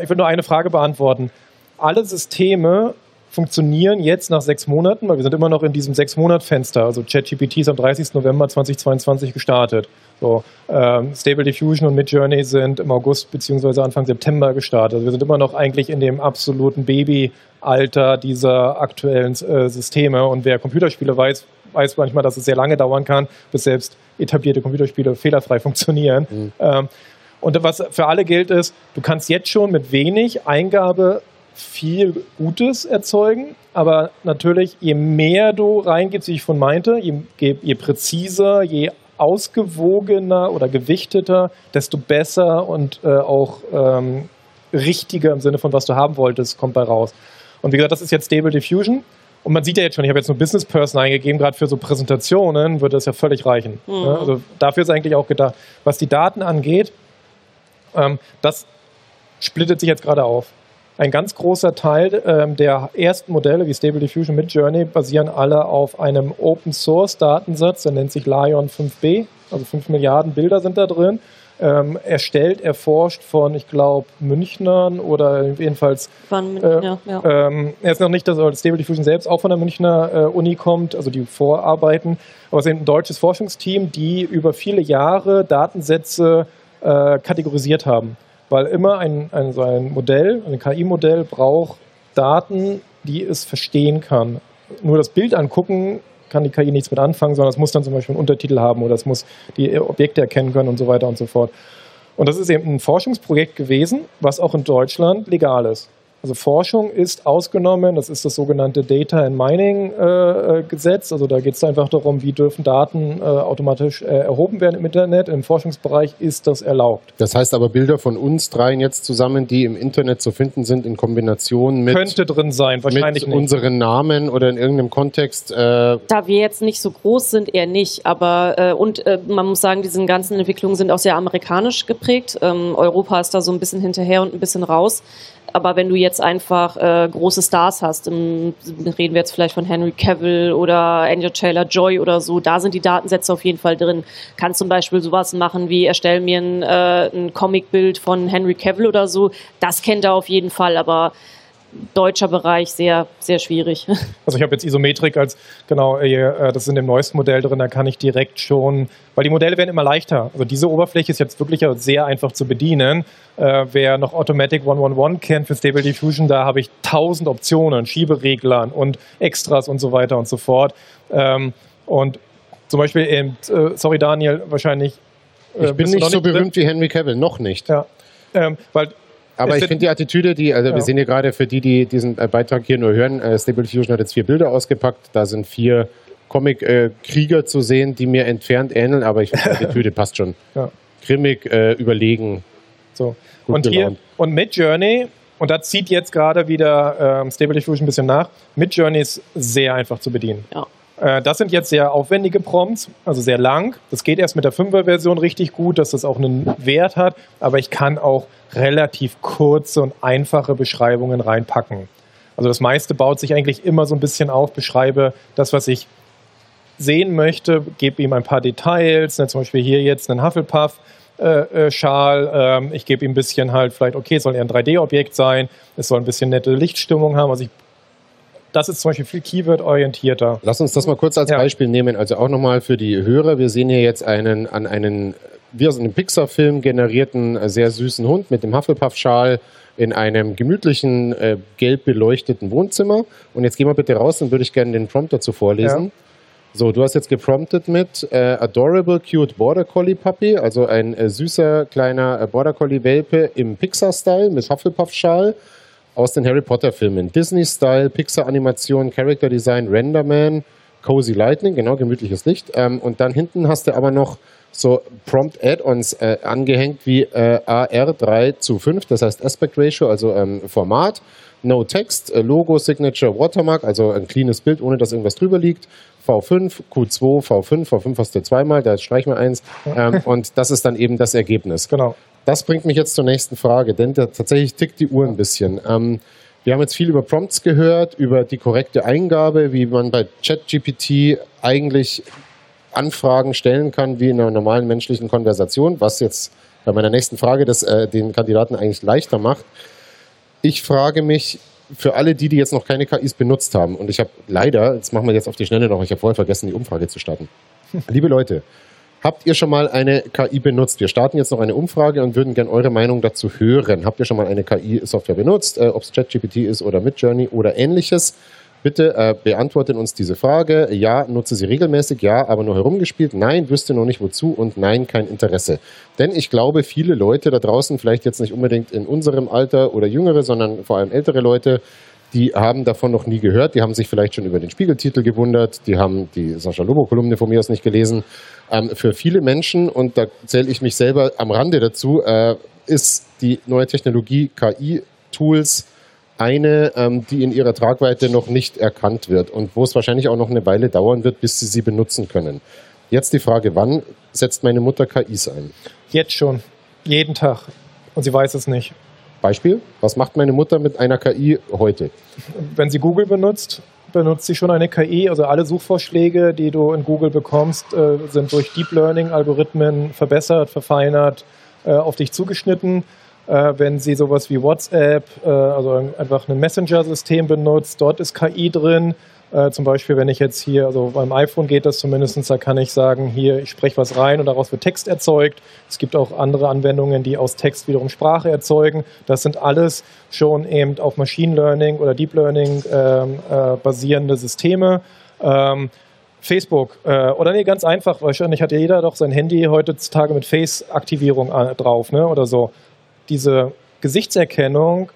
ich will nur eine Frage beantworten. Alle Systeme funktionieren jetzt nach sechs Monaten, weil wir sind immer noch in diesem Sechs-Monat-Fenster. Also ChatGPT ist am 30. November 2022 gestartet. So, ähm, Stable Diffusion und Midjourney sind im August bzw. Anfang September gestartet. Also wir sind immer noch eigentlich in dem absoluten Babyalter dieser aktuellen äh, Systeme. Und wer Computerspiele weiß, weiß manchmal, dass es sehr lange dauern kann, bis selbst etablierte Computerspiele fehlerfrei funktionieren. Mhm. Ähm, und was für alle gilt ist, du kannst jetzt schon mit wenig Eingabe viel Gutes erzeugen, aber natürlich, je mehr du reingibst, wie ich von meinte, je, je präziser, je ausgewogener oder gewichteter, desto besser und äh, auch ähm, richtiger im Sinne von, was du haben wolltest, kommt bei raus. Und wie gesagt, das ist jetzt Stable Diffusion. Und man sieht ja jetzt schon, ich habe jetzt nur Business Person eingegeben, gerade für so Präsentationen würde das ja völlig reichen. Mhm. Also dafür ist eigentlich auch gedacht. Was die Daten angeht, ähm, das splittet sich jetzt gerade auf. Ein ganz großer Teil ähm, der ersten Modelle wie Stable Diffusion mit Journey basieren alle auf einem Open Source Datensatz, der nennt sich Lion 5b, also 5 Milliarden Bilder sind da drin. Ähm, erstellt, erforscht von, ich glaube, Münchnern oder jedenfalls. Von Münchner, äh, ja. Ähm, er ist noch nicht, dass Stable Diffusion selbst auch von der Münchner äh, Uni kommt, also die vorarbeiten. Aber es ist ein deutsches Forschungsteam, die über viele Jahre Datensätze äh, kategorisiert haben weil immer ein, ein, so ein Modell, ein KI-Modell braucht Daten, die es verstehen kann. Nur das Bild angucken kann die KI nichts mit anfangen, sondern es muss dann zum Beispiel einen Untertitel haben oder es muss die Objekte erkennen können und so weiter und so fort. Und das ist eben ein Forschungsprojekt gewesen, was auch in Deutschland legal ist. Also Forschung ist ausgenommen, das ist das sogenannte Data and Mining äh, Gesetz. Also da geht es einfach darum, wie dürfen Daten äh, automatisch äh, erhoben werden im Internet. Im Forschungsbereich ist das erlaubt. Das heißt aber Bilder von uns dreien jetzt zusammen, die im Internet zu finden sind, in Kombination mit könnte drin sein, wahrscheinlich mit nicht. unseren Namen oder in irgendeinem Kontext. Äh da wir jetzt nicht so groß sind, eher nicht. Aber äh, und äh, man muss sagen, diese ganzen Entwicklungen sind auch sehr amerikanisch geprägt. Ähm, Europa ist da so ein bisschen hinterher und ein bisschen raus. Aber wenn du jetzt einfach äh, große Stars hast, im, reden wir jetzt vielleicht von Henry Cavill oder Angel Taylor Joy oder so, da sind die Datensätze auf jeden Fall drin. Kannst zum Beispiel sowas machen wie erstell mir ein, äh, ein Comicbild von Henry Cavill oder so. Das kennt er auf jeden Fall, aber deutscher Bereich sehr, sehr schwierig. Also ich habe jetzt Isometrik als, genau, äh, das ist in dem neuesten Modell drin, da kann ich direkt schon, weil die Modelle werden immer leichter. Also diese Oberfläche ist jetzt wirklich sehr einfach zu bedienen. Äh, wer noch Automatic 111 kennt für Stable Diffusion, da habe ich tausend Optionen, Schiebereglern und Extras und so weiter und so fort. Ähm, und zum Beispiel, eben, äh, sorry Daniel, wahrscheinlich. Äh, ich bin nicht so berühmt wie Henry Cavill, noch nicht. Ja. Ähm, weil aber ich finde die Attitüde, die, also ja. wir sehen hier gerade für die, die diesen äh, Beitrag hier nur hören, äh, Stable Fusion hat jetzt vier Bilder ausgepackt. Da sind vier Comic-Krieger äh, zu sehen, die mir entfernt ähneln, aber ich finde die Attitüde passt schon. Ja. Grimmig, äh, überlegen. So. Und hier, und mit Journey, und da zieht jetzt gerade wieder ähm, Stable Diffusion ein bisschen nach, mit Journey ist sehr einfach zu bedienen. Ja. Äh, das sind jetzt sehr aufwendige Prompts, also sehr lang. Das geht erst mit der 5er-Version richtig gut, dass das auch einen Wert hat, aber ich kann auch relativ kurze und einfache Beschreibungen reinpacken. Also das meiste baut sich eigentlich immer so ein bisschen auf, beschreibe das, was ich sehen möchte, gebe ihm ein paar Details, ne, zum Beispiel hier jetzt einen Hufflepuff. Äh, äh, Schal, ähm, ich gebe ihm ein bisschen halt vielleicht, okay, es soll eher ein 3D-Objekt sein, es soll ein bisschen nette Lichtstimmung haben, also ich das ist zum Beispiel viel Keyword-orientierter. Lass uns das mal kurz als ja. Beispiel nehmen. Also auch nochmal für die Hörer. Wir sehen hier jetzt einen an einen wie aus einem Pixar-Film generierten äh, sehr süßen Hund mit dem Hufflepuff-Schal in einem gemütlichen, äh, gelb beleuchteten Wohnzimmer. Und jetzt gehen wir bitte raus, dann würde ich gerne den Prompt dazu vorlesen. Ja. So, du hast jetzt gepromptet mit äh, Adorable Cute Border Collie Puppy, also ein äh, süßer kleiner äh, Border Collie Welpe im Pixar-Style mit Hufflepuff-Schal aus den Harry Potter-Filmen. Disney-Style, Pixar-Animation, Character Design, Renderman, Cozy Lightning, genau, gemütliches Licht. Ähm, und dann hinten hast du aber noch so Prompt-Add-ons äh, angehängt wie äh, AR3 zu 5, das heißt Aspect Ratio, also ähm, Format, No Text, äh, Logo, Signature, Watermark, also ein cleanes Bild, ohne dass irgendwas drüber liegt. V5, Q2, V5, V5 hast du zweimal, da streichen wir eins. Ähm, und das ist dann eben das Ergebnis. Genau. Das bringt mich jetzt zur nächsten Frage, denn tatsächlich tickt die Uhr ein bisschen. Ähm, wir haben jetzt viel über Prompts gehört, über die korrekte Eingabe, wie man bei ChatGPT eigentlich Anfragen stellen kann, wie in einer normalen menschlichen Konversation, was jetzt bei meiner nächsten Frage das äh, den Kandidaten eigentlich leichter macht. Ich frage mich, für alle die, die jetzt noch keine KIs benutzt haben, und ich habe leider, jetzt machen wir jetzt auf die Schnelle noch, ich habe vorher vergessen, die Umfrage zu starten. Liebe Leute, habt ihr schon mal eine KI benutzt? Wir starten jetzt noch eine Umfrage und würden gerne eure Meinung dazu hören. Habt ihr schon mal eine KI-Software benutzt, äh, ob es ChatGPT ist oder Midjourney oder ähnliches? Bitte äh, beantwortet uns diese Frage. Ja, nutze sie regelmäßig. Ja, aber nur herumgespielt. Nein, wüsste noch nicht wozu. Und nein, kein Interesse. Denn ich glaube, viele Leute da draußen, vielleicht jetzt nicht unbedingt in unserem Alter oder jüngere, sondern vor allem ältere Leute, die haben davon noch nie gehört. Die haben sich vielleicht schon über den Spiegeltitel gewundert. Die haben die Sascha Lobo-Kolumne von mir aus nicht gelesen. Ähm, für viele Menschen, und da zähle ich mich selber am Rande dazu, äh, ist die neue Technologie KI-Tools eine, ähm, die in ihrer Tragweite noch nicht erkannt wird und wo es wahrscheinlich auch noch eine Weile dauern wird, bis sie sie benutzen können. Jetzt die Frage, wann setzt meine Mutter KIs ein? Jetzt schon. Jeden Tag. Und sie weiß es nicht. Beispiel, was macht meine Mutter mit einer KI heute? Wenn sie Google benutzt, benutzt sie schon eine KI. Also alle Suchvorschläge, die du in Google bekommst, äh, sind durch Deep Learning-Algorithmen verbessert, verfeinert, äh, auf dich zugeschnitten äh, wenn sie sowas wie WhatsApp, also einfach ein Messenger-System benutzt, dort ist KI drin. Äh, zum Beispiel, wenn ich jetzt hier, also beim iPhone geht das zumindest, da kann ich sagen, hier, ich spreche was rein und daraus wird Text erzeugt. Es gibt auch andere Anwendungen, die aus Text wiederum Sprache erzeugen. Das sind alles schon eben auf Machine Learning oder Deep Learning ähm, äh, basierende Systeme. Ähm, Facebook, äh, oder nee, ganz einfach, wahrscheinlich hat ja jeder doch sein Handy heutzutage mit Face-Aktivierung äh, drauf, ne, oder so diese Gesichtserkennung,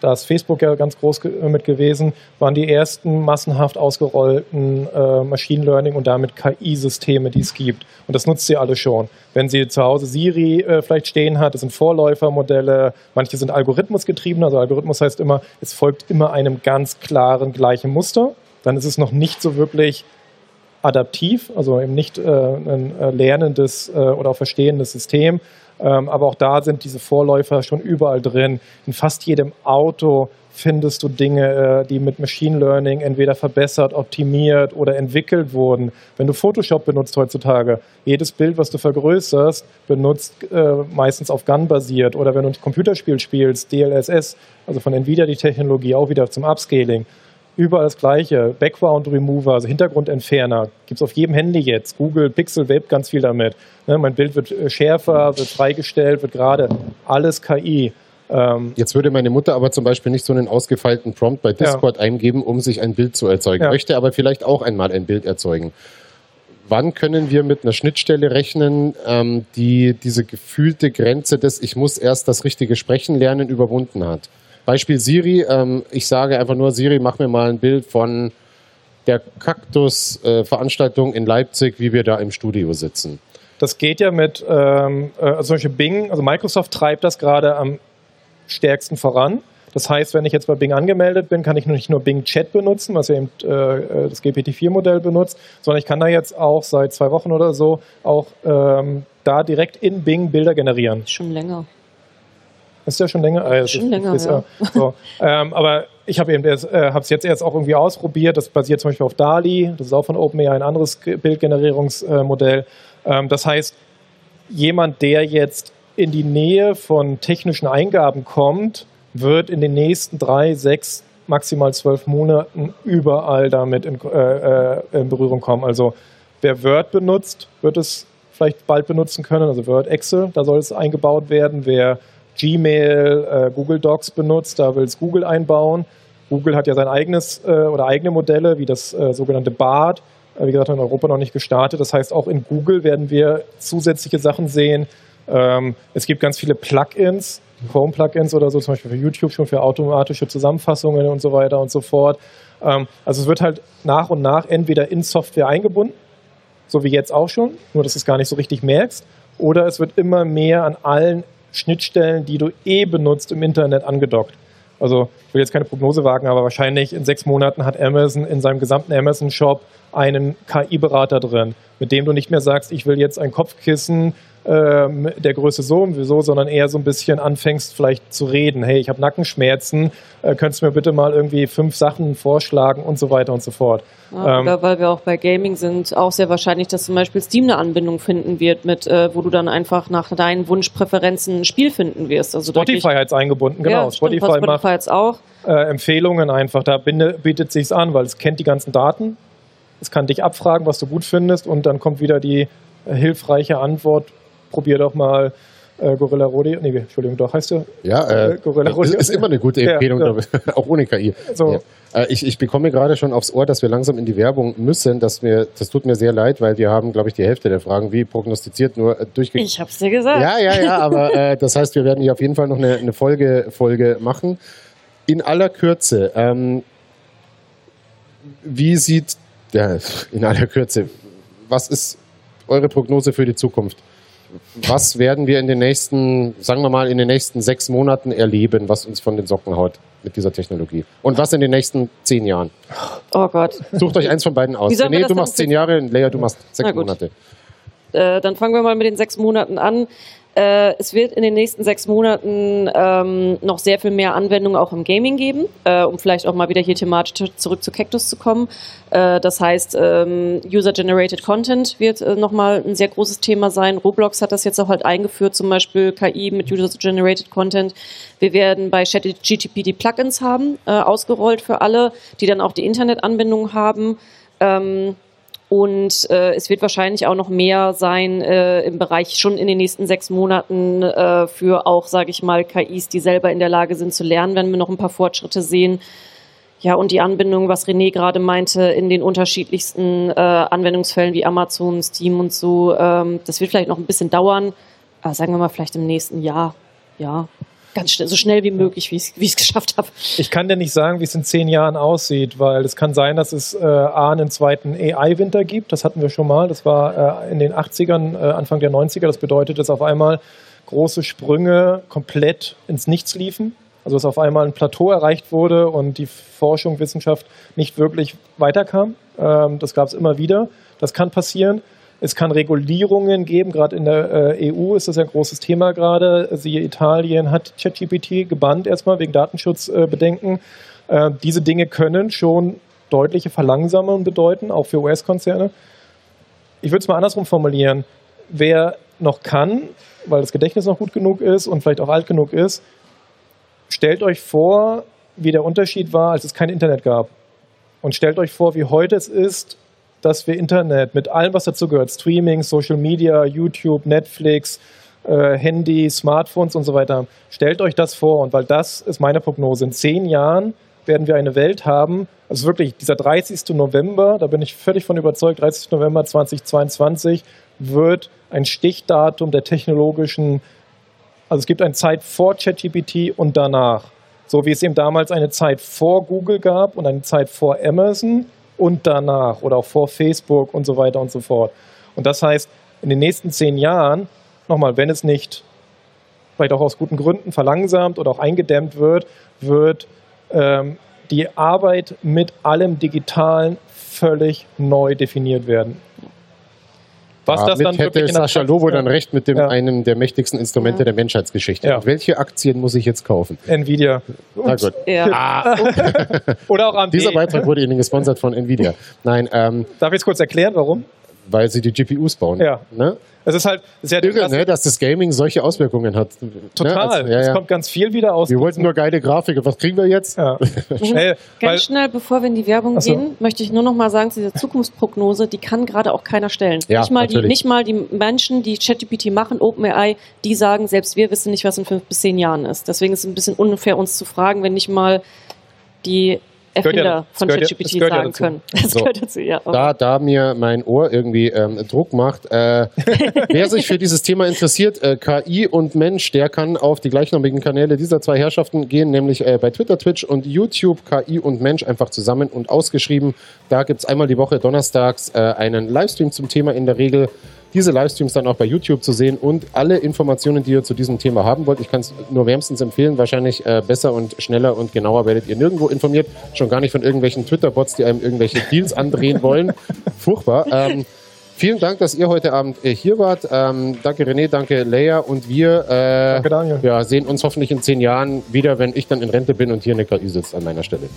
da ist Facebook ja ganz groß mit gewesen, waren die ersten massenhaft ausgerollten äh, Machine Learning und damit KI-Systeme, die es gibt. Und das nutzt sie alle schon. Wenn sie zu Hause Siri äh, vielleicht stehen hat, das sind Vorläufermodelle, manche sind algorithmusgetrieben, also Algorithmus heißt immer, es folgt immer einem ganz klaren gleichen Muster. Dann ist es noch nicht so wirklich adaptiv, also eben nicht äh, ein äh, lernendes äh, oder auch verstehendes System, aber auch da sind diese Vorläufer schon überall drin. In fast jedem Auto findest du Dinge, äh, die mit Machine Learning entweder verbessert, optimiert oder entwickelt wurden. Wenn du Photoshop benutzt heutzutage, jedes Bild, was du vergrößerst, benutzt äh, meistens auf GAN basiert. Oder wenn du ein Computerspiel spielst, DLSS, also von Nvidia die Technologie, auch wieder zum Upscaling überall das Gleiche. Background Remover, also Hintergrundentferner, gibt es auf jedem Handy jetzt. Google Pixel Web ganz viel damit. Ne, mein Bild wird äh, schärfer, wird freigestellt, wird gerade alles KI. Ähm, jetzt würde meine Mutter aber zum Beispiel nicht so einen ausgefeilten Prompt bei Discord ja. eingeben, um sich ein Bild zu erzeugen, ja. möchte aber vielleicht auch einmal ein Bild erzeugen. Wann können wir mit einer Schnittstelle rechnen, ähm, die diese gefühlte Grenze des Ich muss erst das richtige Sprechen lernen überwunden hat? Beispiel Siri, ähm, ich sage einfach nur, Siri, mach mir mal ein Bild von der Kaktus-Veranstaltung äh, in Leipzig, wie wir da im Studio sitzen. Das geht ja mit ähm, äh, solche Bing, also Microsoft treibt das gerade am stärksten voran. Das heißt, wenn ich jetzt bei Bing angemeldet bin, kann ich nicht nur Bing Chat benutzen, was ja eben äh, äh das GPT-4-Modell benutzt, sondern ich kann da jetzt auch seit zwei Wochen oder so auch ähm, da direkt in Bing Bilder generieren. Schon länger. Ist ja schon länger? Ah, schon ist, länger, ist, ja. So. ähm, aber ich habe eben äh, habe es jetzt erst auch irgendwie ausprobiert. Das basiert zum Beispiel auf DALI. Das ist auch von OpenAI ein anderes Bildgenerierungsmodell. Ähm, das heißt, jemand, der jetzt in die Nähe von technischen Eingaben kommt, wird in den nächsten drei, sechs, maximal zwölf Monaten überall damit in, äh, äh in Berührung kommen. Also wer Word benutzt, wird es vielleicht bald benutzen können. Also Word, Excel, da soll es eingebaut werden. Wer Gmail, äh, Google Docs benutzt, da will es Google einbauen. Google hat ja sein eigenes äh, oder eigene Modelle, wie das äh, sogenannte BART, äh, wie gesagt, in Europa noch nicht gestartet. Das heißt, auch in Google werden wir zusätzliche Sachen sehen. Ähm, es gibt ganz viele Plugins, Chrome-Plugins oder so, zum Beispiel für YouTube schon für automatische Zusammenfassungen und so weiter und so fort. Ähm, also es wird halt nach und nach entweder in Software eingebunden, so wie jetzt auch schon, nur dass du es gar nicht so richtig merkst, oder es wird immer mehr an allen Schnittstellen, die du eh benutzt im Internet angedockt. Also ich will jetzt keine Prognose wagen, aber wahrscheinlich in sechs Monaten hat Amazon in seinem gesamten Amazon-Shop einen KI-Berater drin, mit dem du nicht mehr sagst, ich will jetzt ein Kopfkissen ähm, der Größe so und wieso, sondern eher so ein bisschen anfängst vielleicht zu reden. Hey, ich habe Nackenschmerzen, äh, könntest du mir bitte mal irgendwie fünf Sachen vorschlagen und so weiter und so fort. Ja, ähm, weil wir auch bei Gaming sind, auch sehr wahrscheinlich, dass zum Beispiel Steam eine Anbindung finden wird, mit, äh, wo du dann einfach nach deinen Wunschpräferenzen ein Spiel finden wirst. Also Spotify hat es eingebunden, genau. Ja, Spotify, stimmt, Spotify macht auch. Äh, Empfehlungen einfach, da bietet sich an, weil es kennt die ganzen Daten. Es kann dich abfragen, was du gut findest und dann kommt wieder die äh, hilfreiche Antwort, probier doch mal äh, Gorilla Rodi. Nee, Entschuldigung, doch heißt du? Ja, äh, Gorilla Rodeo. Ist, ist immer eine gute Empfehlung, ja, ja. auch ohne KI. So. Ja. Äh, ich, ich bekomme gerade schon aufs Ohr, dass wir langsam in die Werbung müssen. Dass mir, das tut mir sehr leid, weil wir haben, glaube ich, die Hälfte der Fragen wie prognostiziert nur äh, durchgekriegt. Ich hab's dir gesagt. Ja, ja, ja, aber äh, das heißt, wir werden hier auf jeden Fall noch eine, eine Folge, Folge machen. In aller Kürze, ähm, wie sieht, ja, in aller Kürze, was ist eure Prognose für die Zukunft? Was werden wir in den nächsten, sagen wir mal, in den nächsten sechs Monaten erleben, was uns von den Socken haut mit dieser Technologie? Und was in den nächsten zehn Jahren? Oh Gott. Sucht euch eins von beiden aus. Nee, du machst zehn Jahre, Leia, du machst sechs Monate. Äh, dann fangen wir mal mit den sechs Monaten an. Äh, es wird in den nächsten sechs Monaten ähm, noch sehr viel mehr Anwendungen auch im Gaming geben, äh, um vielleicht auch mal wieder hier thematisch zurück zu Cactus zu kommen. Äh, das heißt, ähm, User-Generated Content wird äh, nochmal ein sehr großes Thema sein. Roblox hat das jetzt auch halt eingeführt, zum Beispiel KI mit User-Generated Content. Wir werden bei ChatGTP die Plugins haben, äh, ausgerollt für alle, die dann auch die Internetanbindung haben. Ähm, und äh, es wird wahrscheinlich auch noch mehr sein äh, im Bereich schon in den nächsten sechs Monaten äh, für auch, sage ich mal, KIs, die selber in der Lage sind zu lernen, wenn wir noch ein paar Fortschritte sehen. Ja, und die Anbindung, was René gerade meinte, in den unterschiedlichsten äh, Anwendungsfällen wie Amazon, Steam und so, ähm, das wird vielleicht noch ein bisschen dauern. Aber sagen wir mal, vielleicht im nächsten Jahr. Ja ganz schnell, so schnell wie möglich, wie ich es geschafft habe. Ich kann dir nicht sagen, wie es in zehn Jahren aussieht, weil es kann sein, dass es äh, A, einen zweiten AI-Winter gibt. Das hatten wir schon mal. Das war äh, in den 80ern, äh, Anfang der 90er. Das bedeutet, dass auf einmal große Sprünge komplett ins Nichts liefen. Also dass auf einmal ein Plateau erreicht wurde und die Forschung, Wissenschaft nicht wirklich weiterkam. Ähm, das gab es immer wieder. Das kann passieren. Es kann Regulierungen geben, gerade in der äh, EU ist das ein großes Thema gerade. Siehe Italien hat ChatGPT gebannt erstmal wegen Datenschutzbedenken. Äh, diese Dinge können schon deutliche Verlangsamungen bedeuten, auch für US-Konzerne. Ich würde es mal andersrum formulieren. Wer noch kann, weil das Gedächtnis noch gut genug ist und vielleicht auch alt genug ist, stellt euch vor, wie der Unterschied war, als es kein Internet gab. Und stellt euch vor, wie heute es ist, dass wir Internet mit allem, was dazu gehört, Streaming, Social Media, YouTube, Netflix, äh, Handy, Smartphones und so weiter, stellt euch das vor. Und weil das ist meine Prognose, in zehn Jahren werden wir eine Welt haben, also wirklich dieser 30. November, da bin ich völlig von überzeugt, 30. November 2022 wird ein Stichdatum der technologischen, also es gibt eine Zeit vor ChatGPT und danach. So wie es eben damals eine Zeit vor Google gab und eine Zeit vor Amazon und danach oder auch vor Facebook und so weiter und so fort. Und das heißt, in den nächsten zehn Jahren, nochmal, wenn es nicht vielleicht auch aus guten Gründen verlangsamt oder auch eingedämmt wird, wird ähm, die Arbeit mit allem Digitalen völlig neu definiert werden. Was ja, das dann hätte Sascha Lobo dann recht mit dem ja. einem der mächtigsten Instrumente ja. der Menschheitsgeschichte. Ja. welche Aktien muss ich jetzt kaufen? Nvidia. Na gut. Ah. Oder auch AMD. Dieser Beitrag wurde Ihnen gesponsert von Nvidia. Nein. Ähm, Darf ich es kurz erklären, warum? Weil sie die GPUs bauen. Ja. Ne? Es ist halt sehr Irre, ne, dass das Gaming solche Auswirkungen hat. Ne? Total. Ne? Also, ja, es kommt ganz viel wieder aus. Wir wollten nur geile Grafik. Was kriegen wir jetzt? Ja. schnell, ganz schnell, bevor wir in die Werbung so. gehen, möchte ich nur noch mal sagen, diese Zukunftsprognose, die kann gerade auch keiner stellen. Ja, nicht, mal die, nicht mal die Menschen, die ChatGPT machen, OpenAI, die sagen, selbst wir wissen nicht, was in fünf bis zehn Jahren ist. Deswegen ist es ein bisschen unfair, uns zu fragen, wenn nicht mal die Erfinder ja- von es ChatGPT es ja sagen dazu. können. Das So. gehört dazu, ja. da, da mir mein Ohr irgendwie ähm, Druck macht, äh, wer sich für dieses Thema interessiert, äh, KI und Mensch, der kann auf die gleichnamigen Kanäle dieser zwei Herrschaften gehen, nämlich äh, bei Twitter, Twitch und YouTube, KI und Mensch einfach zusammen und ausgeschrieben. Da gibt's einmal die Woche donnerstags äh, einen Livestream zum Thema in der Regel. Diese Livestreams dann auch bei YouTube zu sehen und alle Informationen, die ihr zu diesem Thema haben wollt. Ich kann es nur wärmstens empfehlen. Wahrscheinlich äh, besser und schneller und genauer werdet ihr nirgendwo informiert. Schon gar nicht von irgendwelchen Twitter-Bots, die einem irgendwelche Deals andrehen wollen. Furchtbar. Ähm, vielen Dank, dass ihr heute Abend äh, hier wart. Ähm, danke René, danke Leia und wir äh, Danke, ja, sehen uns hoffentlich in zehn Jahren wieder, wenn ich dann in Rente bin und hier eine KI sitzt an meiner Stelle.